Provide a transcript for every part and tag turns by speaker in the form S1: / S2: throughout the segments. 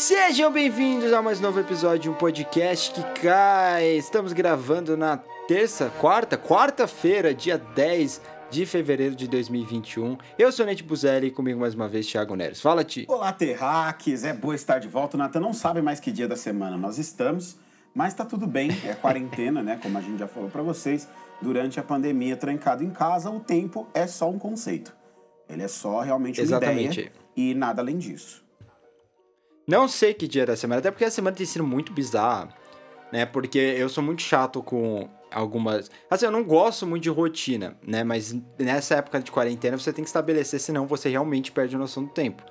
S1: Sejam bem-vindos a mais novo episódio de um podcast que cai. Estamos gravando na terça, quarta, quarta-feira, dia 10 de fevereiro de 2021. Eu sou Nete Buzelli e comigo mais uma vez Thiago Neres. Fala, Ti.
S2: Olá, terráqueos. É boa estar de volta. O Natan não sabe mais que dia da semana nós estamos, mas tá tudo bem. É quarentena, né? Como a gente já falou para vocês. Durante a pandemia, trancado em casa, o tempo é só um conceito. Ele é só realmente uma
S1: Exatamente.
S2: ideia e nada além disso.
S1: Não sei que dia da semana, até porque a semana tem sido muito bizarra, né? Porque eu sou muito chato com algumas. Assim, eu não gosto muito de rotina, né? Mas nessa época de quarentena você tem que estabelecer, senão você realmente perde a noção do tempo.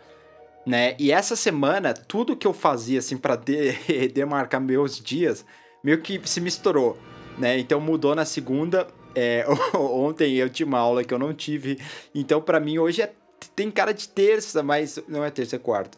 S1: Né? E essa semana, tudo que eu fazia, assim, pra de- demarcar meus dias, meio que se misturou, né? Então mudou na segunda. é, ontem eu tinha uma aula que eu não tive. Então, pra mim, hoje é, tem cara de terça, mas não é terça, é quarta.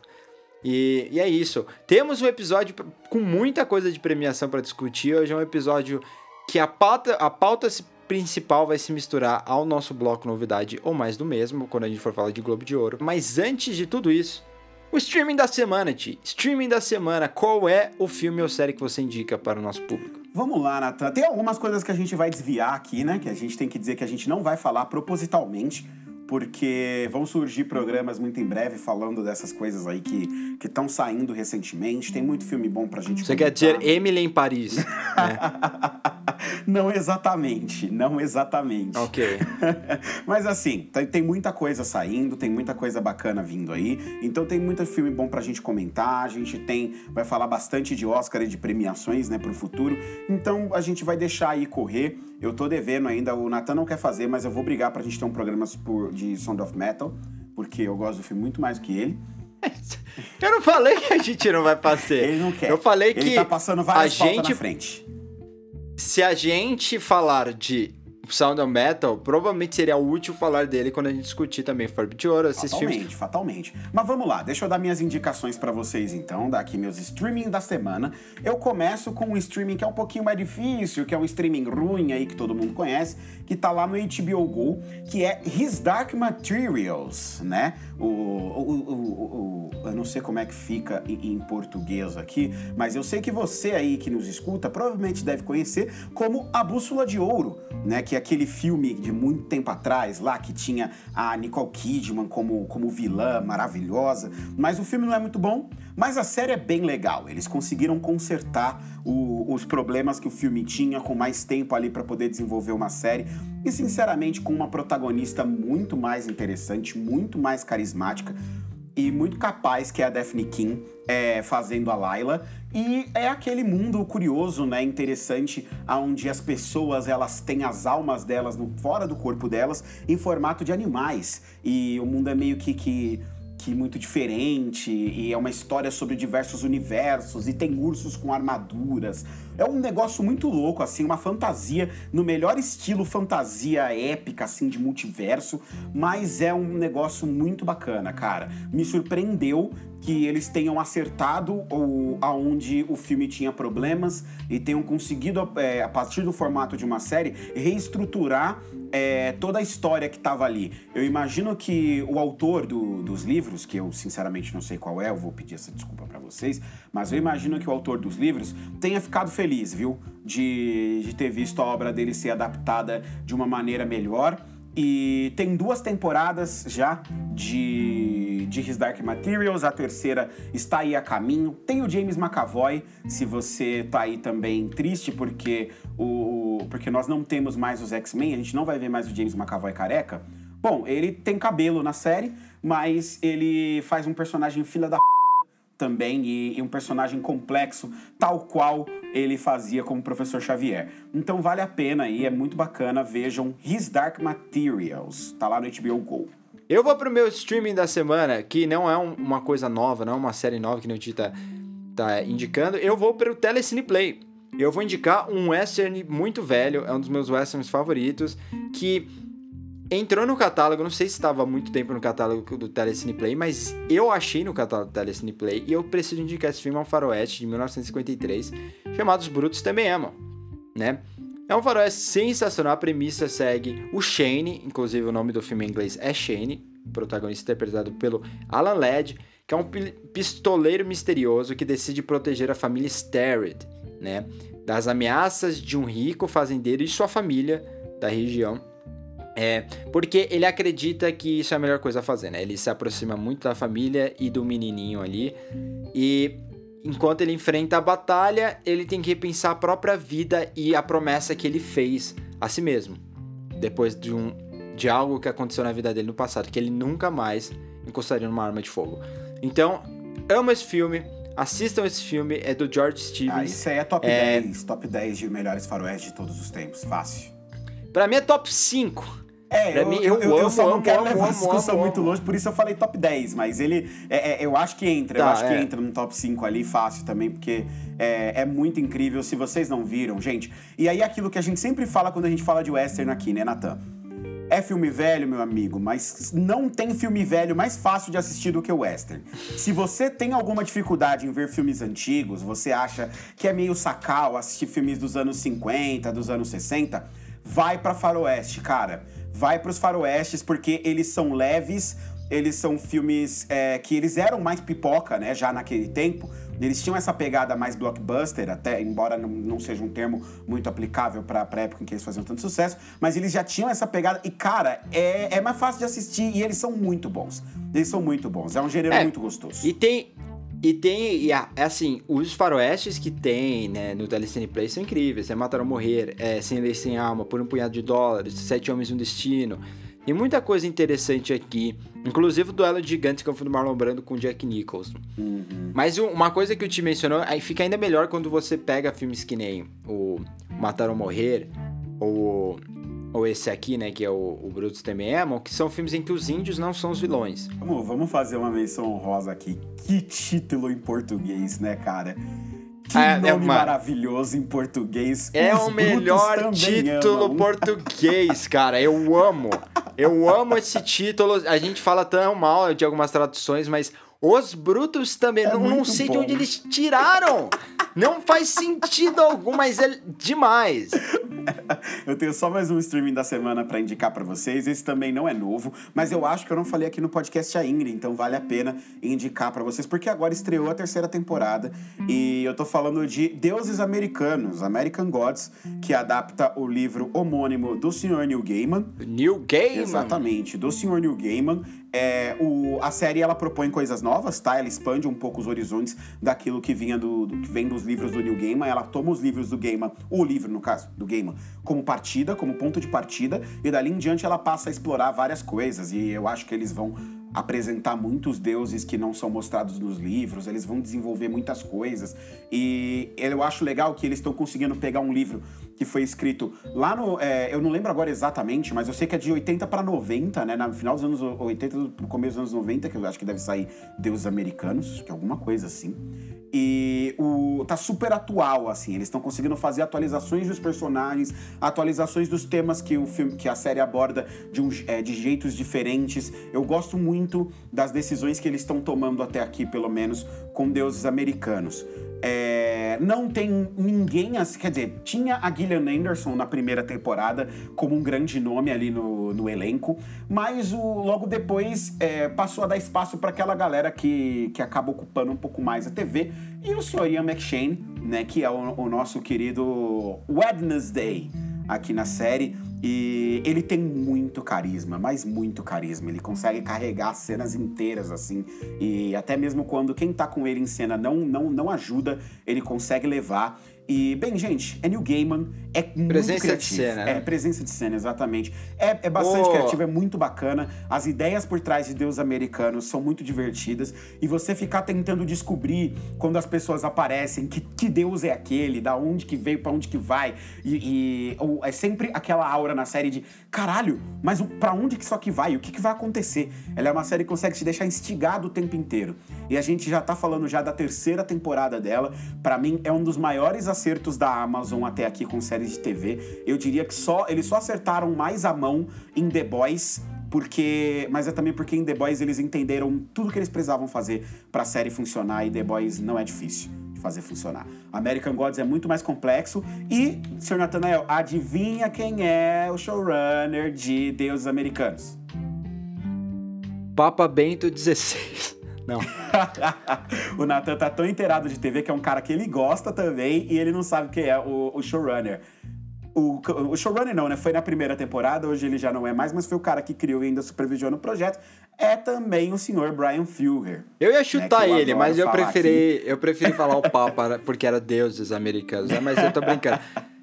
S1: E, e é isso. Temos um episódio com muita coisa de premiação para discutir. Hoje é um episódio que a pauta, a pauta principal vai se misturar ao nosso bloco novidade ou mais do mesmo, quando a gente for falar de Globo de Ouro. Mas antes de tudo isso, o streaming da semana, Ti. Streaming da semana. Qual é o filme ou série que você indica para o nosso público?
S2: Vamos lá, Natan. Tem algumas coisas que a gente vai desviar aqui, né? Que a gente tem que dizer que a gente não vai falar propositalmente, porque vão surgir programas muito em breve falando dessas coisas aí que estão saindo recentemente. Tem muito filme bom pra gente
S1: Você quer
S2: comentar.
S1: dizer Emily em Paris? né?
S2: não exatamente, não exatamente.
S1: ok.
S2: Mas assim, tem, tem muita coisa saindo, tem muita coisa bacana vindo aí. Então tem muito filme bom pra gente comentar. A gente tem. Vai falar bastante de Oscar e de premiações, né, pro futuro. Então a gente vai deixar aí correr. Eu tô devendo ainda, o Nathan não quer fazer, mas eu vou brigar pra gente ter um programa por- de Sound of Metal, porque eu gosto do filme muito mais do que ele.
S1: Eu não falei que a gente não vai fazer.
S2: Ele não quer.
S1: Eu falei
S2: Ele
S1: que
S2: tá passando várias
S1: a gente
S2: na frente.
S1: se a gente falar de Sound of Metal, provavelmente seria útil falar dele quando a gente discutir também Forb de Ouro, esses
S2: Fatalmente,
S1: filmes.
S2: fatalmente. Mas vamos lá, deixa eu dar minhas indicações pra vocês então, dar aqui meus streaming da semana. Eu começo com um streaming que é um pouquinho mais difícil, que é um streaming ruim aí que todo mundo conhece, que tá lá no HBO Go, que é His Dark Materials, né? O, o, o- o- eu não sei como é que fica em, em português aqui, mas eu sei que você aí que nos escuta provavelmente deve conhecer como A Bússola de Ouro, né? Que é aquele filme de muito tempo atrás lá que tinha a Nicole Kidman como, como vilã maravilhosa. Mas o filme não é muito bom, mas a série é bem legal. Eles conseguiram consertar o- os problemas que o filme tinha com mais tempo ali para poder desenvolver uma série. E sinceramente, com uma protagonista muito mais interessante, muito mais carismática e muito capaz que é a Daphne King é, fazendo a Layla e é aquele mundo curioso, né, interessante, onde as pessoas elas têm as almas delas no, fora do corpo delas em formato de animais e o mundo é meio que, que que muito diferente e é uma história sobre diversos universos e tem ursos com armaduras. É um negócio muito louco, assim, uma fantasia no melhor estilo fantasia épica, assim, de multiverso, mas é um negócio muito bacana, cara. Me surpreendeu que eles tenham acertado o, aonde o filme tinha problemas e tenham conseguido, é, a partir do formato de uma série, reestruturar é, toda a história que estava ali. Eu imagino que o autor do- dos livros, que eu sinceramente não sei qual é, eu vou pedir essa desculpa para vocês, mas eu imagino que o autor dos livros tenha ficado feliz, viu? De, de ter visto a obra dele ser adaptada de uma maneira melhor. E tem duas temporadas já de, de His Dark Materials, a terceira está aí a caminho. Tem o James McAvoy, se você tá aí também triste porque, o, porque nós não temos mais os X-Men, a gente não vai ver mais o James McAvoy careca. Bom, ele tem cabelo na série, mas ele faz um personagem filha da p... também e, e um personagem complexo, tal qual ele fazia como professor Xavier. Então vale a pena aí, é muito bacana, vejam His Dark Materials, tá lá no HBO Go.
S1: Eu vou pro meu streaming da semana, que não é um- uma coisa nova, não é uma série nova que não te tá, tá indicando. Eu vou pro Telecine Play. Eu vou indicar um western muito velho, é um dos meus westerns favoritos, que entrou no catálogo, não sei se estava muito tempo no catálogo do Telecine Play, mas eu achei no catálogo do Telecine Play e eu preciso indicar esse filme, é um faroeste de 1953, chamado Os Brutos Também Amam, né? É um faroeste sensacional, a premissa segue o Shane, inclusive o nome do filme em inglês é Shane, protagonista interpretado pelo Alan Ladd, que é um pistoleiro misterioso que decide proteger a família Starrett, né, das ameaças de um rico fazendeiro e sua família da região. É, porque ele acredita que isso é a melhor coisa a fazer, né? Ele se aproxima muito da família e do menininho ali. E enquanto ele enfrenta a batalha, ele tem que repensar a própria vida e a promessa que ele fez a si mesmo. Depois de um de algo que aconteceu na vida dele no passado, que ele nunca mais encostaria numa arma de fogo. Então, amo esse filme. Assistam esse filme, é do George Stevens. Ah,
S2: isso aí é top é... 10, top 10 de melhores faroeste de todos os tempos, fácil.
S1: Pra mim é top 5.
S2: É, pra eu, mim, eu, eu, eu amo, só não amo, quero amo, levar amo, a discussão muito longe, por isso eu falei top 10, mas ele. É, é, eu acho que entra, tá, eu acho é. que entra no top 5 ali fácil também, porque é, é, muito incrível. Se vocês não viram, gente. E aí aquilo que a gente sempre fala quando a gente fala de western aqui, né, Natan? É filme velho, meu amigo, mas não tem filme velho mais fácil de assistir do que o western. Se você tem alguma dificuldade em ver filmes antigos, você acha que é meio sacal assistir filmes dos anos 50, dos anos 60, vai para faroeste, cara. Vai para os faroestes porque eles são leves, eles são filmes é, que eles eram mais pipoca, né, já naquele tempo. Eles tinham essa pegada mais blockbuster, até embora não, não seja um termo muito aplicável para a época em que eles faziam tanto sucesso, mas eles já tinham essa pegada. E, cara, é, é mais fácil de assistir e eles são muito bons. Eles são muito bons. É um gênero é, muito gostoso.
S1: E tem. E tem, e, é assim, os faroestes que tem, né, no Telecine Play são incríveis. É Matar ou Morrer, é Sem Lei Sem Alma, Por um Punhado de Dólares, Sete Homens e um Destino. Tem muita coisa interessante aqui. Inclusive o duelo de gigantes que eu fui do Marlon Brando com Jack Nicholson. Uhum. Mas uma coisa que o Ti mencionou, aí fica ainda melhor quando você pega filmes que nem o Matar ou Morrer, ou, ou esse aqui, né, que é o, o Brutus Também Amam, que são filmes em que os índios não são os vilões.
S2: Vamos, vamos fazer uma menção honrosa aqui. Que título em português, né, cara? Que é, nome é uma... maravilhoso em português.
S1: É Os o melhor título amam. português, cara. Eu amo. Eu amo esse título. A gente fala tão mal de algumas traduções, mas os Brutos também. É não, não sei bom. de onde eles tiraram. Não faz sentido algum, mas é demais.
S2: eu tenho só mais um streaming da semana para indicar para vocês. Esse também não é novo, mas eu acho que eu não falei aqui no podcast ainda, então vale a pena indicar para vocês, porque agora estreou a terceira temporada e eu tô falando de Deuses Americanos, American Gods, que adapta o livro homônimo do Sr. Neil Gaiman.
S1: Neil Gaiman?
S2: Exatamente, do Sr. Neil Gaiman. É, o, a série ela propõe coisas novas, tá? Ela expande um pouco os horizontes daquilo que vinha do, do, que vem dos livros do Neil Gaiman. Ela toma os livros do Gaiman, o livro no caso do Gaiman, como partida, como ponto de partida, e dali em diante ela passa a explorar várias coisas. E eu acho que eles vão apresentar muitos deuses que não são mostrados nos livros, eles vão desenvolver muitas coisas. E eu acho legal que eles estão conseguindo pegar um livro que foi escrito lá no. É, eu não lembro agora exatamente, mas eu sei que é de 80 para 90, né? No final dos anos 80, no começo dos anos 90, que eu acho que deve sair Deuses Americanos, que é alguma coisa assim. E o tá super atual, assim. Eles estão conseguindo fazer atualizações dos personagens, atualizações dos temas que o filme, que a série aborda de, um, é, de jeitos diferentes. Eu gosto muito das decisões que eles estão tomando até aqui, pelo menos, com deuses americanos. É, não tem ninguém, assim, quer dizer, tinha a Gillian Anderson na primeira temporada como um grande nome ali no, no elenco, mas o, logo depois é, passou a dar espaço para aquela galera que, que acaba ocupando um pouco mais a TV, e o Sr. Ian McShane, né, que é o, o nosso querido Wednesday aqui na série. E ele tem muito carisma, mas muito carisma. Ele consegue carregar cenas inteiras, assim. E até mesmo quando quem tá com ele em cena não, não, não ajuda, ele consegue levar. E, bem, gente, é New Gaiman, é muito
S1: presença
S2: criativo.
S1: de cena. Né?
S2: É, presença de cena, exatamente. É, é bastante oh. criativo, é muito bacana. As ideias por trás de Deus Americanos são muito divertidas. E você ficar tentando descobrir, quando as pessoas aparecem, que, que Deus é aquele, da onde que veio, para onde que vai. E, e ou, é sempre aquela aura na série de, caralho, mas para onde que isso aqui vai? O que, que vai acontecer? Ela é uma série que consegue te deixar instigado o tempo inteiro. E a gente já tá falando já da terceira temporada dela. para mim, é um dos maiores acertos da Amazon até aqui com séries de TV. Eu diria que só eles só acertaram mais a mão em The Boys porque, mas é também porque em The Boys eles entenderam tudo que eles precisavam fazer para a série funcionar e The Boys não é difícil de fazer funcionar. American Gods é muito mais complexo e, Sr. Nathanael, adivinha quem é o showrunner de Deuses Americanos?
S1: Papa Bento XVI. Não.
S2: o Nathan tá tão inteirado de TV que é um cara que ele gosta também e ele não sabe quem é o, o showrunner. O, o showrunner não, né? Foi na primeira temporada, hoje ele já não é mais, mas foi o cara que criou e ainda supervisionou o projeto. É também o senhor Brian Fuller.
S1: Eu ia chutar né, eu ele, mas eu preferi, eu preferi falar o Papa porque era deuses americanos, né? Mas eu tô brincando.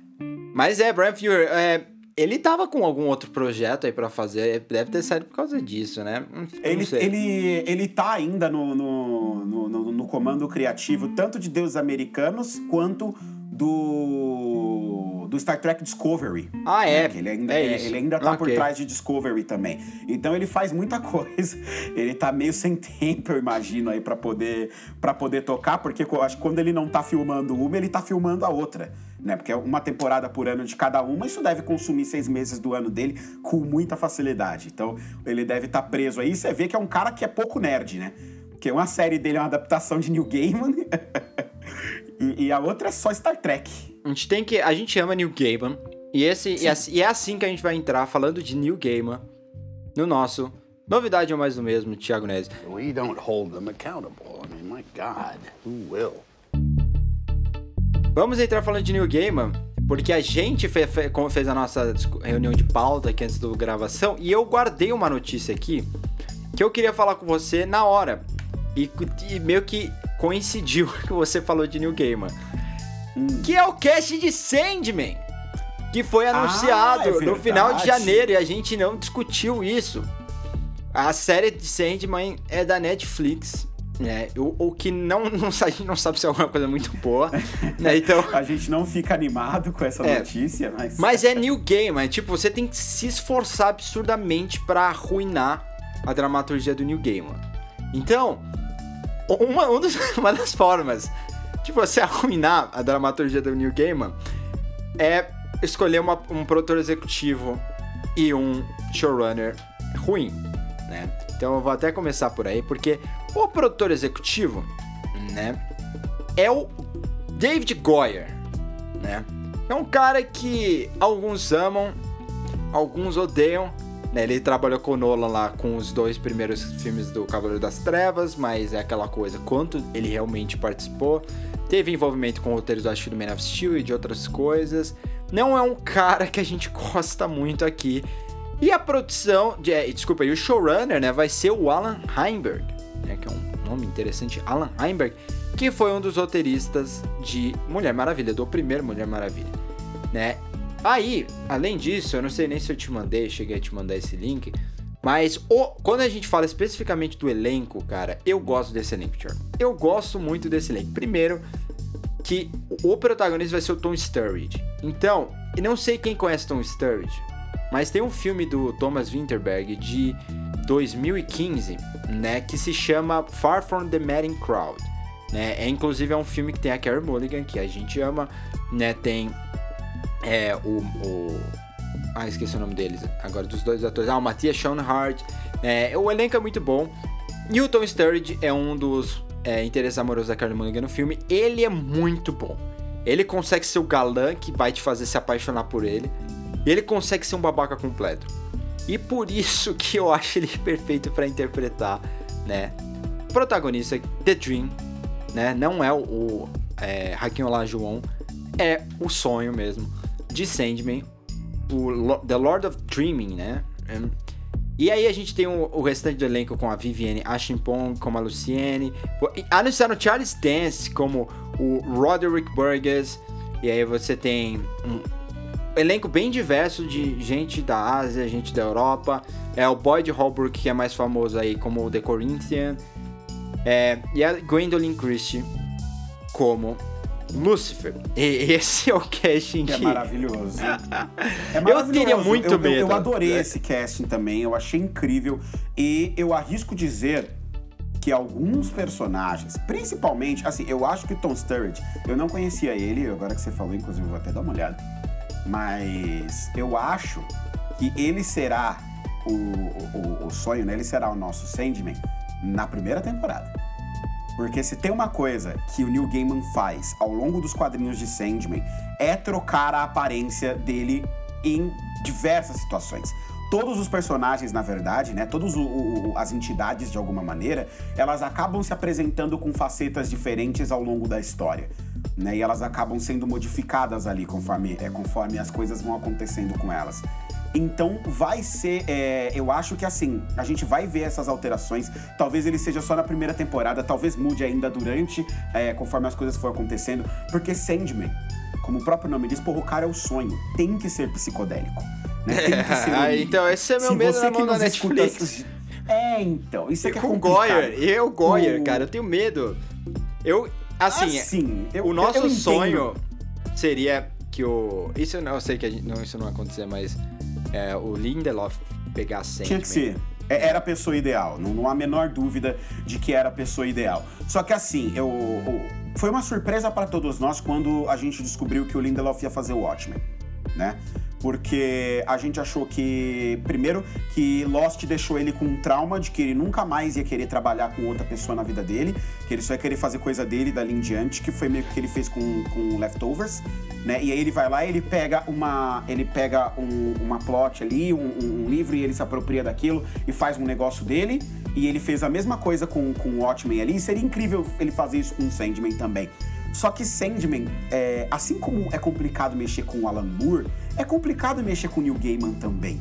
S1: mas é, Brian Fuller, é, ele tava com algum outro projeto aí para fazer, deve ter saído por causa disso, né?
S2: Não ele, ele, ele tá ainda no, no, no, no comando criativo, tanto de deuses americanos quanto do, do Star Trek Discovery.
S1: Ah, é?
S2: Né? Ele ainda, é, é ele ainda tá okay. por trás de Discovery também. Então ele faz muita coisa. Ele tá meio sem tempo, eu imagino, aí para poder, pra poder tocar, porque eu acho que quando ele não tá filmando uma, ele tá filmando a outra. Né? Porque é uma temporada por ano de cada uma, isso deve consumir seis meses do ano dele com muita facilidade. Então ele deve estar tá preso aí. Você vê que é um cara que é pouco nerd, né? Porque uma série dele é uma adaptação de New Gaiman. E, e, a outra é só Star Trek.
S1: A gente tem que. A gente ama New Gaiman. E, esse, e, assim, e é assim que a gente vai entrar falando de New Gaiman no nosso Novidade ou mais do mesmo, Thiago Neves. We don't hold them accountable. I mean, my God, who will? Vamos entrar falando de New Gaiman, porque a gente fez, fez a nossa reunião de pauta aqui antes da gravação e eu guardei uma notícia aqui que eu queria falar com você na hora. E, e meio que coincidiu que você falou de New Gamer. Hum. Que é o cast de Sandman. Que foi ah, anunciado ah, é no final de janeiro e a gente não discutiu isso. A série de Sandman é da Netflix. Né? o, o que não, não, a gente não sabe se é alguma coisa muito boa, né? Então...
S2: a gente não fica animado com essa é, notícia, mas...
S1: Mas é New Game, é tipo, você tem que se esforçar absurdamente para arruinar a dramaturgia do New Game. Então, uma, um uma das formas de você arruinar a dramaturgia do New Gaiman é escolher uma, um produtor executivo e um showrunner ruim, né? Então eu vou até começar por aí, porque o produtor executivo, né, é o David Goyer, né? É um cara que alguns amam, alguns odeiam, né, ele trabalhou com o Nolan lá com os dois primeiros filmes do Cavaleiro das Trevas, mas é aquela coisa, quanto ele realmente participou. Teve envolvimento com roteiros do Acho do Man of Steel e de outras coisas. Não é um cara que a gente gosta muito aqui. E a produção, de, é, desculpa, e o showrunner, né, vai ser o Alan Heinberg, né, que é um nome interessante, Alan Heinberg, que foi um dos roteiristas de Mulher Maravilha, do primeiro Mulher Maravilha, né? Aí, além disso, eu não sei nem se eu te mandei, cheguei a te mandar esse link, mas o, quando a gente fala especificamente do elenco, cara, eu gosto desse elenco, Thiago. Eu gosto muito desse elenco. Primeiro, que o protagonista vai ser o Tom Sturridge. Então, não sei quem conhece Tom Sturridge, mas tem um filme do Thomas Winterberg de 2015, né, que se chama Far From the Madding Crowd. Né? É inclusive é um filme que tem a Carey Mulligan, que a gente ama, né? Tem é, o, o, Ah, esqueci o nome deles agora, dos dois atores. Ah, o Matias Schoenhardt. É, o elenco é muito bom. O Tom Sturridge é um dos é, interesses amorosos da Carly Mulligan no filme. Ele é muito bom. Ele consegue ser o galã que vai te fazer se apaixonar por ele. E ele consegue ser um babaca completo. E por isso que eu acho ele perfeito para interpretar, né? O protagonista, The Dream, né? Não é o, o é, Hakim Olajuwon, é o sonho mesmo de Sandman, o The Lord of Dreaming, né? E aí a gente tem o, o restante do elenco com a Vivienne Ashimpong, como a Luciene. Anunciaram Charles Dance como o Roderick Burgess. E aí você tem um elenco bem diverso de gente da Ásia, gente da Europa. É o Boyd Holbrook, que é mais famoso aí como The Corinthian. É, e a Gwendolyn Christie como Lucifer. E esse é o casting
S2: que... É maravilhoso.
S1: é maravilhoso. Eu teria muito
S2: eu,
S1: medo.
S2: Eu, eu adorei é. esse casting também, eu achei incrível. E eu arrisco dizer que alguns personagens, principalmente, assim, eu acho que Tom Sturridge, eu não conhecia ele, agora que você falou, inclusive, eu vou até dar uma olhada. Mas eu acho que ele será o, o, o sonho, né? Ele será o nosso Sandman na primeira temporada. Porque se tem uma coisa que o Neil Gaiman faz ao longo dos quadrinhos de Sandman é trocar a aparência dele em diversas situações. todos os personagens, na verdade, né, todas as entidades de alguma maneira, elas acabam se apresentando com facetas diferentes ao longo da história. Né, e elas acabam sendo modificadas ali conforme, é, conforme as coisas vão acontecendo com elas. Então vai ser, é, eu acho que assim, a gente vai ver essas alterações. Talvez ele seja só na primeira temporada, talvez mude ainda durante, é, conforme as coisas for acontecendo, porque Sandman, como o próprio nome diz, porra, o cara é o sonho, tem que ser psicodélico. Né? Tem que ser
S1: um... então, esse é meu
S2: Se
S1: medo na mão da Netflix.
S2: escuta- É, então, isso é que é
S1: com o
S2: complicado.
S1: Goyer, eu, Goyer,
S2: O-
S1: cara, eu tenho medo. Eu, assim,
S2: Assim, eu-
S1: o nosso
S2: eu
S1: sonho seria que o. Isso eu não eu sei que a gente, não, isso não vai acontecer, mas é, o Lindelof pegar Sandman.
S2: Tinha que ser. É- Era a pessoa ideal, não, não há a menor dúvida de que era a pessoa ideal. Só que assim, eu, eu- foi uma surpresa para todos nós quando a gente descobriu que o Lindelof ia fazer o Watchmen, né? Porque a gente achou que, primeiro, que Lost deixou ele com um trauma de que ele nunca mais ia querer trabalhar com outra pessoa na vida dele, que ele só ia querer fazer coisa dele dali em diante, que foi meio que ele fez com, com Leftovers, né? E aí ele vai lá e ele pega uma. Ele pega um- uma plot ali, um, um- livro, e ele se apropria daquilo e faz um negócio dele. E ele fez a mesma coisa com, com o Watchmen ali. E seria incrível ele fazer isso com o Sandman também. Só que Sandman, é, assim como é complicado mexer com Alan Moore, é complicado mexer com o Neil Gaiman também.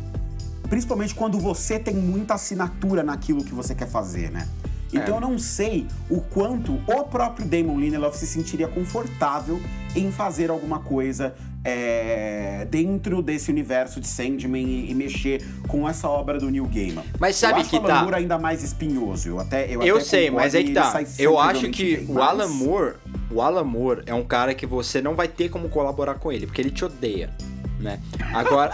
S2: Principalmente quando você tem muita assinatura naquilo que você quer fazer, né? Então
S1: É.
S2: eu não sei o quanto o próprio Damon Lindelof se sentiria confortável em fazer alguma coisa é, dentro desse universo de Sandman e, e mexer com essa obra do Neil Gaiman.
S1: Mas sabe
S2: eu acho
S1: que
S2: o Alan
S1: tá-
S2: Moore ainda mais espinhoso. Eu até eu,
S1: Eu
S2: até
S1: sei, mas aí
S2: e
S1: que tá. Eu acho que
S2: bem,
S1: o
S2: mas-
S1: Alan Moore, o Alan Moore é um cara que você não vai ter como colaborar com ele, porque ele te odeia, né? Agora,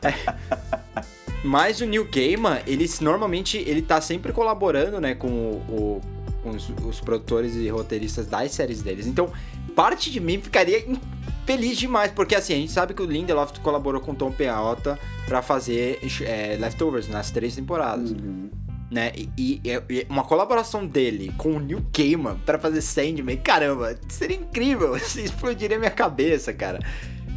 S1: mas o Neil Gaiman, ele normalmente ele tá sempre colaborando, né, com o, com os, os produtores e roteiristas das séries deles. Então, parte de mim ficaria feliz demais, porque assim, a gente sabe que o Lindelof colaborou com o Tom Peota pra fazer é, Leftovers nas três temporadas
S2: Uhum.
S1: né? E, e- e uma colaboração dele com o Neil Gaiman pra fazer Sandman, caramba, seria incrível, isso explodiria minha cabeça, cara.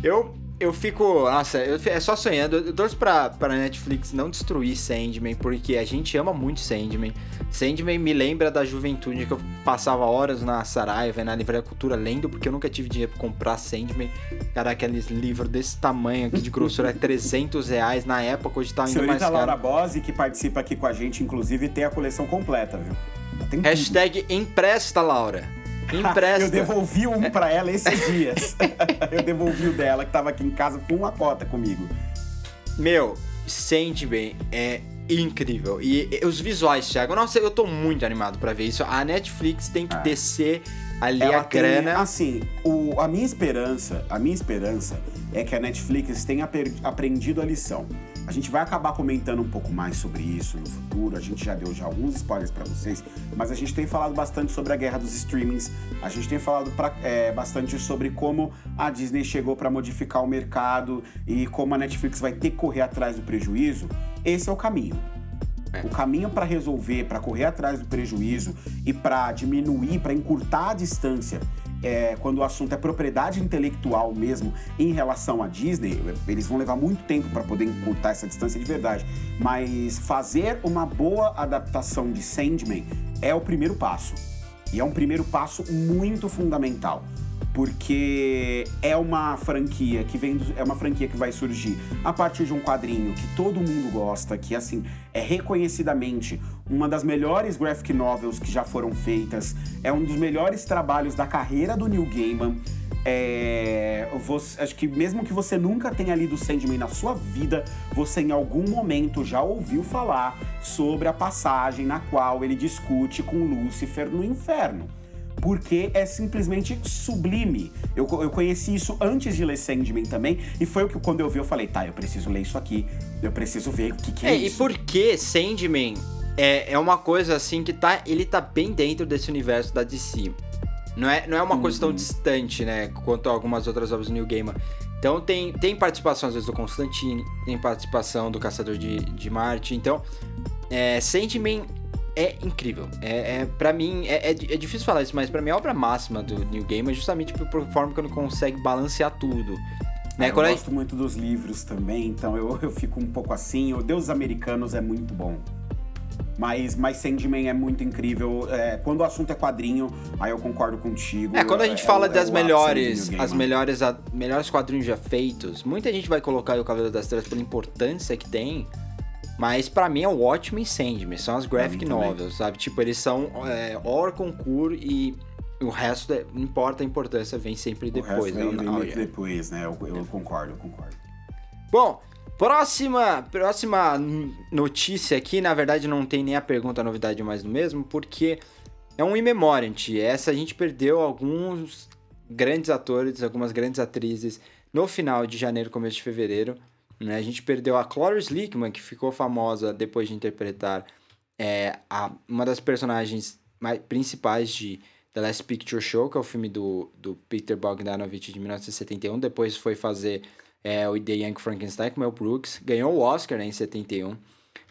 S1: Eu eu fico, nossa, eu, é só sonhando. Eu torço pra, pra Netflix não destruir Sandman, porque a gente ama muito Sandman. Sandman me lembra da juventude que eu passava horas na Saraiva, na Livraria Cultura, lendo, porque eu nunca tive dinheiro pra comprar Sandman. Cara, aqueles livros desse tamanho aqui de grossura, é 300 reais. Na época, hoje tá ainda mais caro.
S2: Laura Bose, que participa aqui com a gente, inclusive, tem a coleção completa, viu? Tem tudo.
S1: Hashtag empresta, Laura. Empresta.
S2: Eu devolvi um pra ela esses dias. eu devolvi o dela, que tava aqui em casa com uma cota comigo.
S1: Meu, Sandman é incrível. E, e os visuais, Thiago, nossa, eu tô muito animado pra ver isso. A Netflix tem que
S2: É.
S1: descer ali
S2: ela
S1: a
S2: tem,
S1: grana.
S2: assim, o- a minha esperança, a minha esperança é que a Netflix tenha aprendido a lição. A gente vai acabar comentando um pouco mais sobre isso no futuro. A gente já deu já alguns spoilers pra vocês, mas a gente tem falado bastante sobre a guerra dos streamings. A gente tem falado pra- é, bastante sobre como a Disney chegou pra modificar o mercado e como a Netflix vai ter que correr atrás do prejuízo. Esse é o caminho. O caminho para resolver, para correr atrás do prejuízo e para diminuir, para encurtar a distância, é, quando o assunto é propriedade intelectual mesmo em relação à Disney, eles vão levar muito tempo para poder encurtar essa distância de verdade. Mas fazer uma boa adaptação de Sandman é o primeiro passo. E é um primeiro passo muito fundamental porque é uma franquia que vem é uma franquia que vai surgir a partir de um quadrinho que todo mundo gosta, que assim é reconhecidamente uma das melhores graphic novels que já foram feitas, é um dos melhores trabalhos da carreira do Neil Gaiman. É, você- acho que mesmo que você nunca tenha lido Sandman na sua vida, você em algum momento já ouviu falar sobre a passagem na qual ele discute com Lúcifer no inferno porque é simplesmente sublime. Eu, eu conheci isso antes de ler Sandman também, e foi o que quando eu vi eu falei, tá, eu preciso ler isso aqui, eu preciso ver o que, que é,
S1: É, e
S2: isso.
S1: porque Sandman é, é uma coisa assim que tá. Ele tá bem dentro desse universo da DC. Não é, não é uma coisa tão
S2: Uhum.
S1: distante, né? Quanto algumas outras obras do New Gaiman. Então tem, tem participação, às vezes, do Constantine, tem participação do Caçador de, de Marte. Então, é, Sandman é incrível. É, é, pra mim, é, é, é difícil falar isso, mas pra mim a obra máxima do New Gaiman é justamente por, forma que ele consegue balancear tudo.
S2: Né? Eu gosto muito dos livros também, então eu, eu fico um pouco assim. O Deus Americanos é muito bom. Mas, mas Sandman é muito incrível. É, quando o assunto é quadrinho, aí eu concordo contigo.
S1: É, quando a gente é, fala é, das melhores, as melhores, a, melhores quadrinhos já feitos, muita gente vai colocar o Cavaleiro das Trevas pela importância que tem. Mas para mim é o Watchmen e Sandman, são as graphic novels, sabe? Tipo, eles são é, Or, Concur e o resto, é, não importa a importância, vem sempre depois.
S2: O resto né? vem, vem depois, né? Eu, eu concordo, eu concordo.
S1: Bom, próxima, próxima notícia aqui, na verdade não tem nem a pergunta, a novidade mais do mesmo, porque é um immemorant. Essa a gente perdeu alguns grandes atores, algumas grandes atrizes no final de janeiro, começo de fevereiro. Né? A gente perdeu a Cloris Leakman, que ficou famosa depois de interpretar é, a, uma das personagens mais, principais de The Last Picture Show, que é o filme do, do Peter Bogdanovich de 1971. Depois foi fazer é, o The Young Frankenstein com Mel Brooks. Ganhou o Oscar né, em 71.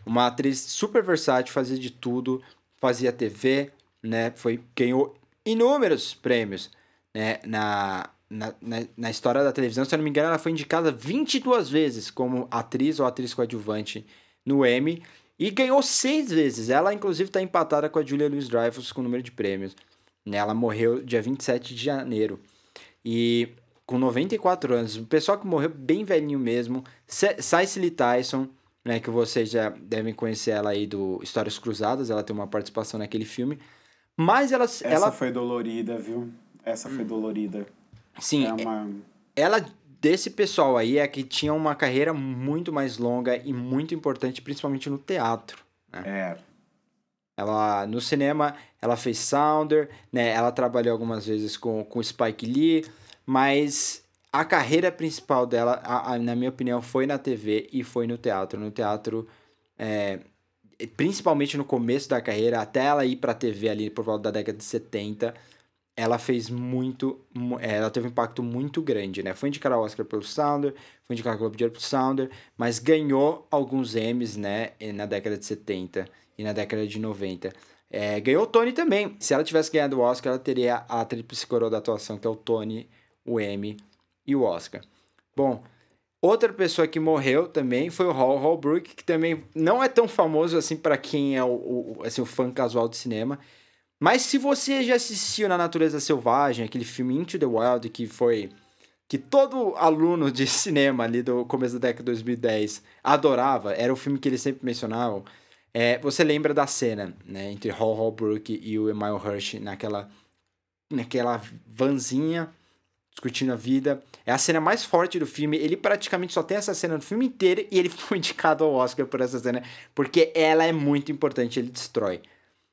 S1: Uma atriz super versátil, fazia de tudo, fazia TV, né? Foi, ganhou inúmeros prêmios né, na, na, na, na, história da televisão. Se eu não me engano, ela foi indicada 22 vezes como atriz ou atriz coadjuvante no Emmy e ganhou seis vezes. Ela, inclusive, está empatada com a Julia Louis-Dreyfus com o número de prêmios. Né? Ela morreu dia 27 de janeiro. E com 94 anos, o pessoal que morreu bem velhinho mesmo. Cicely Tyson, né, que vocês já devem conhecer ela aí do Histórias Cruzadas, ela tem uma participação naquele filme. Mas ela...
S2: Essa
S1: ela...
S2: foi dolorida, viu? Essa foi hum. dolorida.
S1: Sim, é uma... ela desse pessoal aí é que tinha uma carreira muito mais longa e muito importante, principalmente no teatro. Né?
S2: É.
S1: Ela, no cinema, ela fez Sounder, né? Ela trabalhou algumas vezes com, com Spike Lee, mas a carreira principal dela, a, a, na minha opinião, foi na TV e foi no teatro. No teatro, é, principalmente no começo da carreira, até ela ir pra TV ali por volta da década de 70, ela fez muito, é, ela teve um impacto muito grande, né? Foi indicada ao Oscar pelo Sounder, foi indicada ao Globo de Ouro pelo Sounder, mas ganhou alguns Emmys, né, na década de 70 e na década de 90. É, ganhou o Tony também. Se ela tivesse ganhado o Oscar, ela teria a tríplice coroa da atuação, que é o Tony, o Emmy e o Oscar. Bom, outra pessoa que morreu também foi o Hall Holbrook, que também não é tão famoso assim para quem é o, o, assim, o fã casual de cinema, mas se você já assistiu na Natureza Selvagem, aquele filme Into the Wild, que foi. que todo aluno de cinema ali do começo da década de 2010 adorava, era o filme que eles sempre mencionavam. É, você lembra da cena, né, entre Hall Holbrook e o Emile Hirsch naquela, naquela vanzinha discutindo a vida. É a cena mais forte do filme. Ele praticamente só tem essa cena no filme inteiro e ele foi indicado ao Oscar por essa cena, porque ela é muito importante, ele destrói.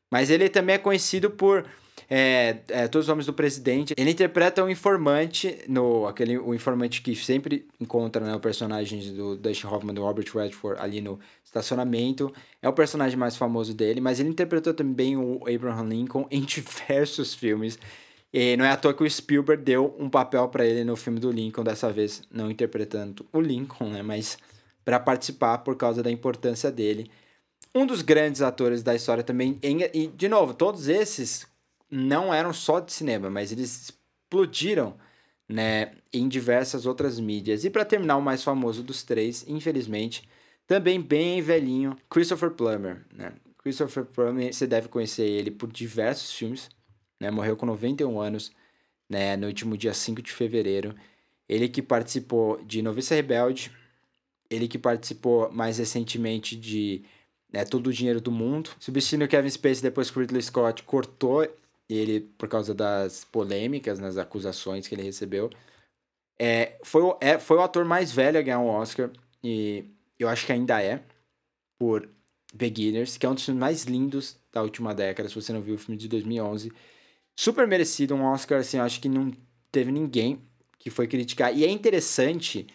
S1: Mas ele também é conhecido por é, é, todos os homens do presidente. Ele interpreta um informante, no, aquele, o informante que sempre encontra né, o personagem do Dustin Hoffman, do Robert Redford, ali no estacionamento. É o personagem mais famoso dele, mas ele interpretou também o Abraham Lincoln em diversos filmes. E não é à toa que o Spielberg deu um papel para ele no filme do Lincoln, dessa vez não interpretando o Lincoln, né, mas para participar por causa da importância dele um dos grandes atores da história também. E, de novo, todos esses não eram só de cinema, mas eles explodiram né, em diversas outras mídias. E para terminar, o mais famoso dos três, infelizmente, também bem velhinho, Christopher Plummer. Né? Christopher Plummer, você deve conhecer ele por diversos filmes. Né? Morreu com 91 anos né, no último dia 5 de fevereiro. Ele que participou de Noviça Rebelde, ele que participou mais recentemente de né, todo o dinheiro do mundo. Substituindo o Kevin Spacey depois que o Ridley Scott cortou ele por causa das polêmicas, nas acusações que ele recebeu. É, foi, o, é, foi o ator mais velho a ganhar um Oscar, e eu acho que ainda é, por Beginners, que é um dos filmes mais lindos da última década, se você não viu o filme de 2011. Super merecido, um Oscar, assim, eu acho que não teve ninguém que foi criticar. E é interessante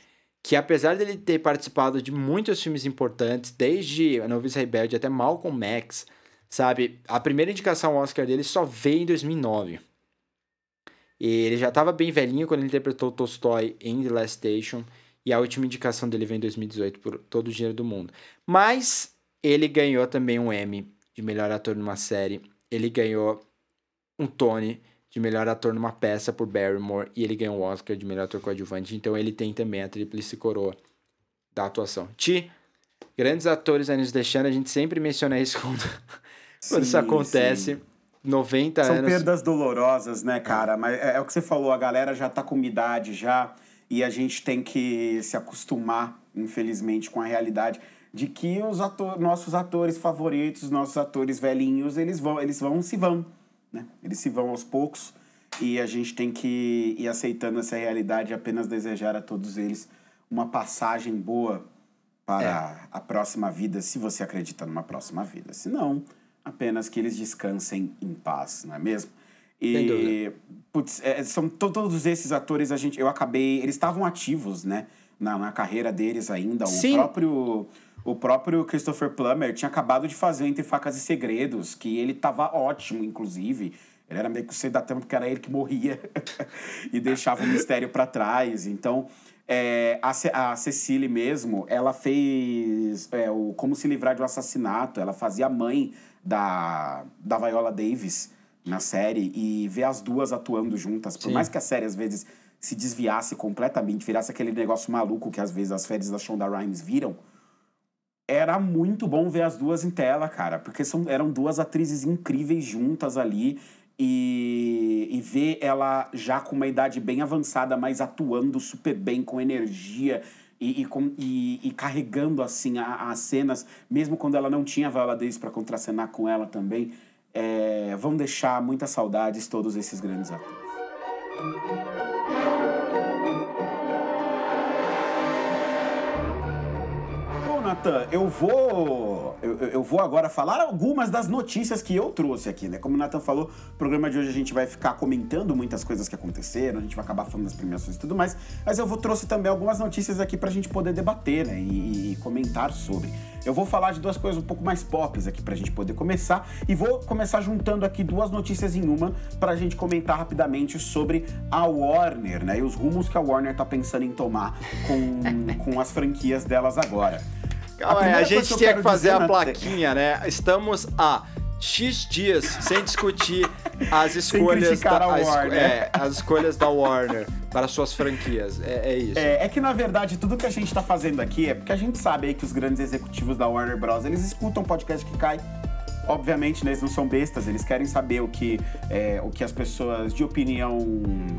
S1: que apesar dele ter participado de muitos filmes importantes, desde A Novice Rebelde até Malcolm X, sabe? A primeira indicação ao Oscar dele só veio em 2009. E ele já estava bem velhinho quando ele interpretou Tolstói em The Last Station, e a última indicação dele veio em 2018 por Todo o Dinheiro do Mundo. Mas ele ganhou também um Emmy de melhor ator numa série. Ele ganhou um Tony de melhor ator numa peça por Barrymore e ele ganhou o Oscar de melhor ator coadjuvante, então ele tem também a tríplice coroa da atuação. Ti, grandes atores aí nos deixando, a gente sempre menciona isso quando, quando isso acontece. Sim. 90
S2: São
S1: anos.
S2: São perdas dolorosas, né, cara? Mas é, é, o que você falou, a galera já tá com idade já, e a gente tem que se acostumar, infelizmente, com a realidade de que os ator, nossos atores favoritos, nossos atores velhinhos, eles vão, eles vão se vão, né? Eles se vão aos poucos e a gente tem que ir aceitando essa realidade e apenas desejar a todos eles uma passagem boa para é. a próxima vida, se você acredita numa próxima vida. Se não, apenas que eles descansem em paz, não é mesmo? E putz, é, são todos esses atores a gente eu acabei, eles estavam ativos, né, na, na carreira deles ainda, Sim. o próprio o próprio Christopher Plummer tinha acabado de fazer Entre Facas e Segredos, que ele tava ótimo, inclusive. Ele era meio que o Sedatão, porque era ele que morria e deixava o mistério para trás. Então, é, a, Ce a Cecily mesmo, ela fez é, o Como Se Livrar de um Assassinato. Ela fazia a mãe da, da Viola Davis na série. E ver as duas atuando juntas, por Sim. mais que a série às vezes se desviasse completamente, virasse aquele negócio maluco que às vezes as férias da Shonda Rhimes viram era muito bom ver as duas em tela, cara, porque são, eram duas atrizes incríveis juntas ali e, e ver ela já com uma idade bem avançada, mas atuando super bem, com energia e, e, com, e, e carregando assim as cenas, mesmo quando ela não tinha Viola Davis para contracenar com ela também, é, vão deixar muitas saudades todos esses grandes atores. Natan, eu vou eu, eu, vou agora falar algumas das notícias que eu trouxe aqui, né? Como o Nathan falou, o programa de hoje a gente vai ficar comentando muitas coisas que aconteceram, a gente vai acabar falando das premiações e tudo mais, mas eu vou trouxe também algumas notícias aqui pra gente poder debater, né? E, e comentar sobre. Eu vou falar de duas coisas um pouco mais pop aqui pra gente poder começar e vou começar juntando aqui duas notícias em uma pra gente comentar rapidamente sobre a Warner, né? E os rumos que a Warner tá pensando em tomar com, com as franquias delas agora.
S1: Calma a, a gente tinha que fazer a plaquinha, né? Estamos a X dias sem discutir as escolhas da, Warner. É, as escolhas da Warner para suas franquias. É, é isso.
S2: É, é, que na verdade tudo que a gente está fazendo aqui é porque a gente sabe aí que os grandes executivos da Warner Bros. eles escutam podcast que cai. Obviamente, né, eles não são bestas, eles querem saber o que, é, o que as pessoas de opinião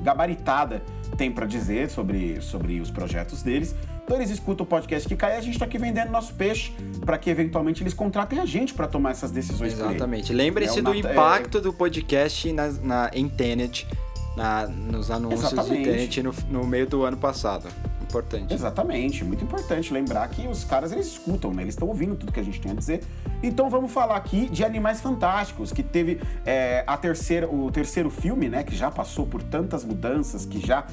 S2: gabaritada têm para dizer sobre, sobre os projetos deles. Então eles escutam o podcast que cai e a gente está aqui vendendo nosso peixe para que eventualmente eles contratem a gente para tomar essas decisões.
S1: Exatamente. Lembre-se é, do Nat... impacto é... do podcast na, na, em Tenet, na, nos anúncios Exatamente. de Tenet no, no meio do ano passado. Importante.
S2: Exatamente, muito importante lembrar que os caras eles escutam, né? Eles estão ouvindo tudo que a gente tem a dizer. Então vamos falar aqui de Animais Fantásticos, que teve é, a terceira, o terceiro filme, né? Que já passou por tantas mudanças, que já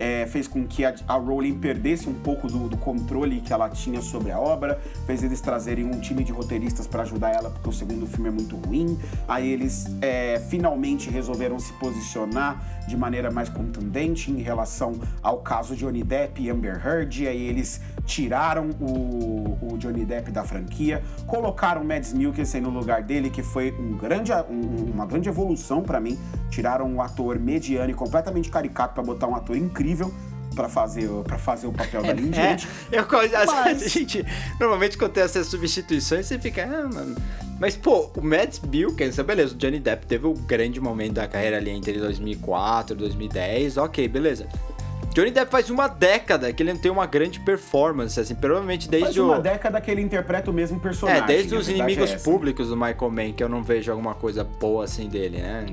S2: é, fez com que a, a, Rowling perdesse um pouco do, do, controle que ela tinha sobre a obra, fez eles trazerem um time de roteiristas para ajudar ela, porque o segundo filme é muito ruim. Aí eles é, finalmente resolveram se posicionar de maneira mais contundente em relação ao caso Johnny Depp e Amber Heard. Aí eles tiraram o, o Johnny Depp da franquia, colocaram Mads Mikkelsen no lugar dele, que foi um grande, um, uma grande evolução para mim. Tiraram um ator mediano e completamente caricato para botar um ator incrível para fazer para fazer o papel da Lindy. É,
S1: eu, Mas... a gente normalmente quando tem essas substituições você fica, ah, mano. Mas pô, o Mads Mikkelsen, beleza, o Johnny Depp teve o um grande momento da carreira ali entre 2004 e 2010, ok, beleza. Johnny Depp faz uma década que ele não tem uma grande performance, assim, provavelmente desde faz
S2: uma o... década que ele interpreta o mesmo personagem.
S1: É, desde os inimigos é públicos do Michael Mann, que eu não vejo alguma coisa boa assim dele, né?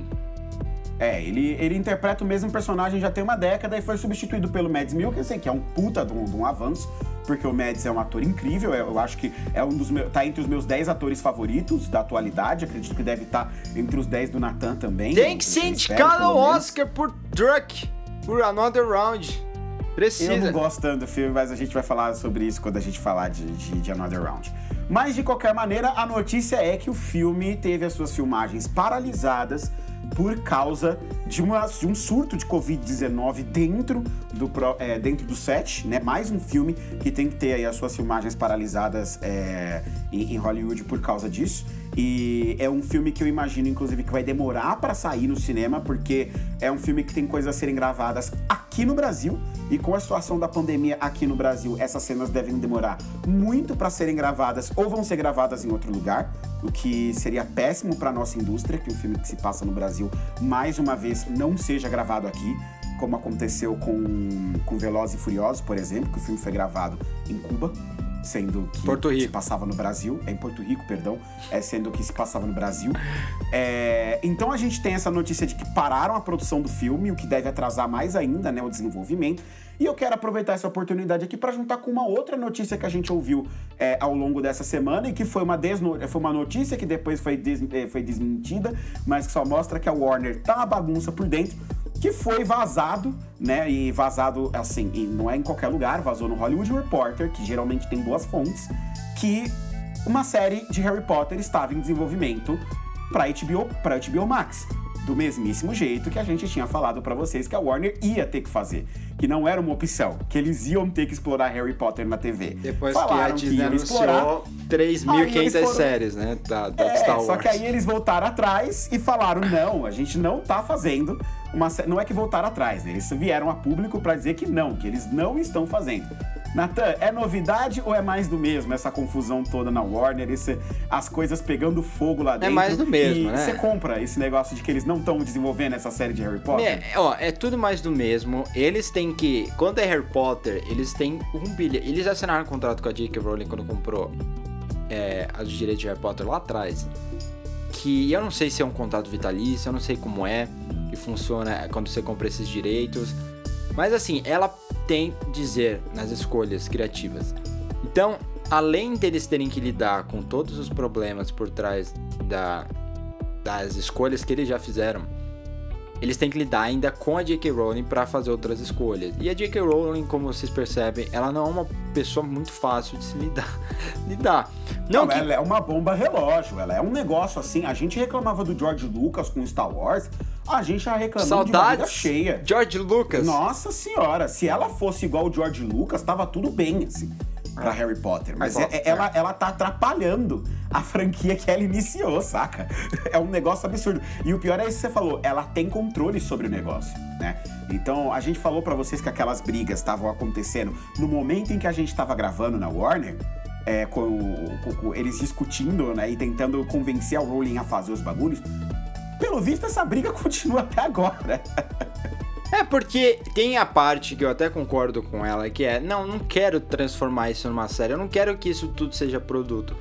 S2: É, ele, ele interpreta o mesmo personagem já tem uma década e foi substituído pelo Mads Mikkelsen, que é um puta de um, de um avanço, porque o Mads é um ator incrível, eu acho que é um dos meus, tá entre os meus 10 atores favoritos da atualidade, acredito que deve estar tá entre os 10 do Nathan também.
S1: Tem que ser indicado ao Oscar por Druck por Another Round. Precisa.
S2: Eu não gosto tanto do filme, mas a gente vai falar sobre isso quando a gente falar de, de, de, Another Round. Mas, de qualquer maneira, a notícia é que o filme teve as suas filmagens paralisadas por causa de, uma, de um surto de Covid-19 dentro do, é, dentro do set, né? Mais um filme que tem que ter aí as suas filmagens paralisadas é, em, em Hollywood por causa disso. E é um filme que eu imagino, inclusive, que vai demorar para sair no cinema, porque é um filme que tem coisas a serem gravadas aqui no Brasil. E com a situação da pandemia aqui no Brasil, essas cenas devem demorar muito para serem gravadas ou vão ser gravadas em outro lugar, o que seria péssimo para nossa indústria, que o filme que se passa no Brasil, mais uma vez, não seja gravado aqui como aconteceu com, com Velozes e Furiosos, por exemplo, que o filme foi gravado em Cuba sendo que
S1: Porto Rico.
S2: se passava no Brasil, é em Porto Rico, perdão, é sendo que se passava no Brasil. É, então a gente tem essa notícia de que pararam a produção do filme, o que deve atrasar mais ainda, né, o desenvolvimento. E eu quero aproveitar essa oportunidade aqui para juntar com uma outra notícia que a gente ouviu é, ao longo dessa semana e que foi uma, desno... foi uma notícia que depois foi, des... É, foi desmentida, mas que só mostra que a Warner tá uma bagunça por dentro que foi vazado, né? E vazado, assim, não é em qualquer lugar, vazou no Hollywood Reporter, que geralmente tem duas fontes, que uma série de Harry Potter estava em desenvolvimento para HBO, para HBO Max do mesmíssimo jeito que a gente tinha falado para vocês que a Warner ia ter que fazer, que não era uma opção, que eles iam ter que explorar Harry Potter na TV.
S1: Depois Falaram que a Disney que anunciou explorar, 3.500 foram... séries, né, da, da
S2: é,
S1: Star Wars.
S2: Só que aí eles voltaram atrás e falaram, não, a gente não tá fazendo uma não é que voltaram atrás, né? Eles vieram a público para dizer que não, que eles não estão fazendo. Natan, é novidade ou é mais do mesmo essa confusão toda na Warner, esse, as coisas pegando fogo lá é dentro?
S1: É mais do mesmo, né?
S2: Você compra esse negócio de que eles não estão desenvolvendo essa série de Harry Potter?
S1: É, ó, é tudo mais do mesmo. Eles têm que, quando é Harry Potter, eles têm um bilhão. Eles assinaram um contrato com a J.K. Rowling quando comprou é, os direitos de Harry Potter lá atrás. Que eu não sei se é um contrato vitalício, eu não sei como é que funciona quando você compra esses direitos. Mas assim, ela tem dizer nas escolhas criativas. Então, além deles terem que lidar com todos os problemas por trás da, das escolhas que eles já fizeram, eles têm que lidar ainda com a J.K. Rowling para fazer outras escolhas. E a J.K. Rowling, como vocês percebem, ela não é uma pessoa muito fácil de se lidar. lidar.
S2: Não, não que... ela é uma bomba relógio. Ela é um negócio assim. A gente reclamava do George Lucas com Star Wars. A gente já reclamou
S1: Saudades,
S2: de cheia.
S1: George Lucas.
S2: Nossa senhora, se ela fosse igual o George Lucas, tava tudo bem, assim pra Harry Potter. Mas é, é, ela, ela tá atrapalhando a franquia que ela iniciou, saca? É um negócio absurdo. E o pior é isso que você falou, ela tem controle sobre o negócio, né? Então, a gente falou para vocês que aquelas brigas estavam acontecendo no momento em que a gente tava gravando na Warner, é, com, com, com, eles discutindo, né, e tentando convencer a Rowling a fazer os bagulhos. Pelo visto, essa briga continua até agora.
S1: É porque tem a parte que eu até concordo com ela, que é, não, não quero transformar isso numa série, eu não quero que isso tudo seja produto.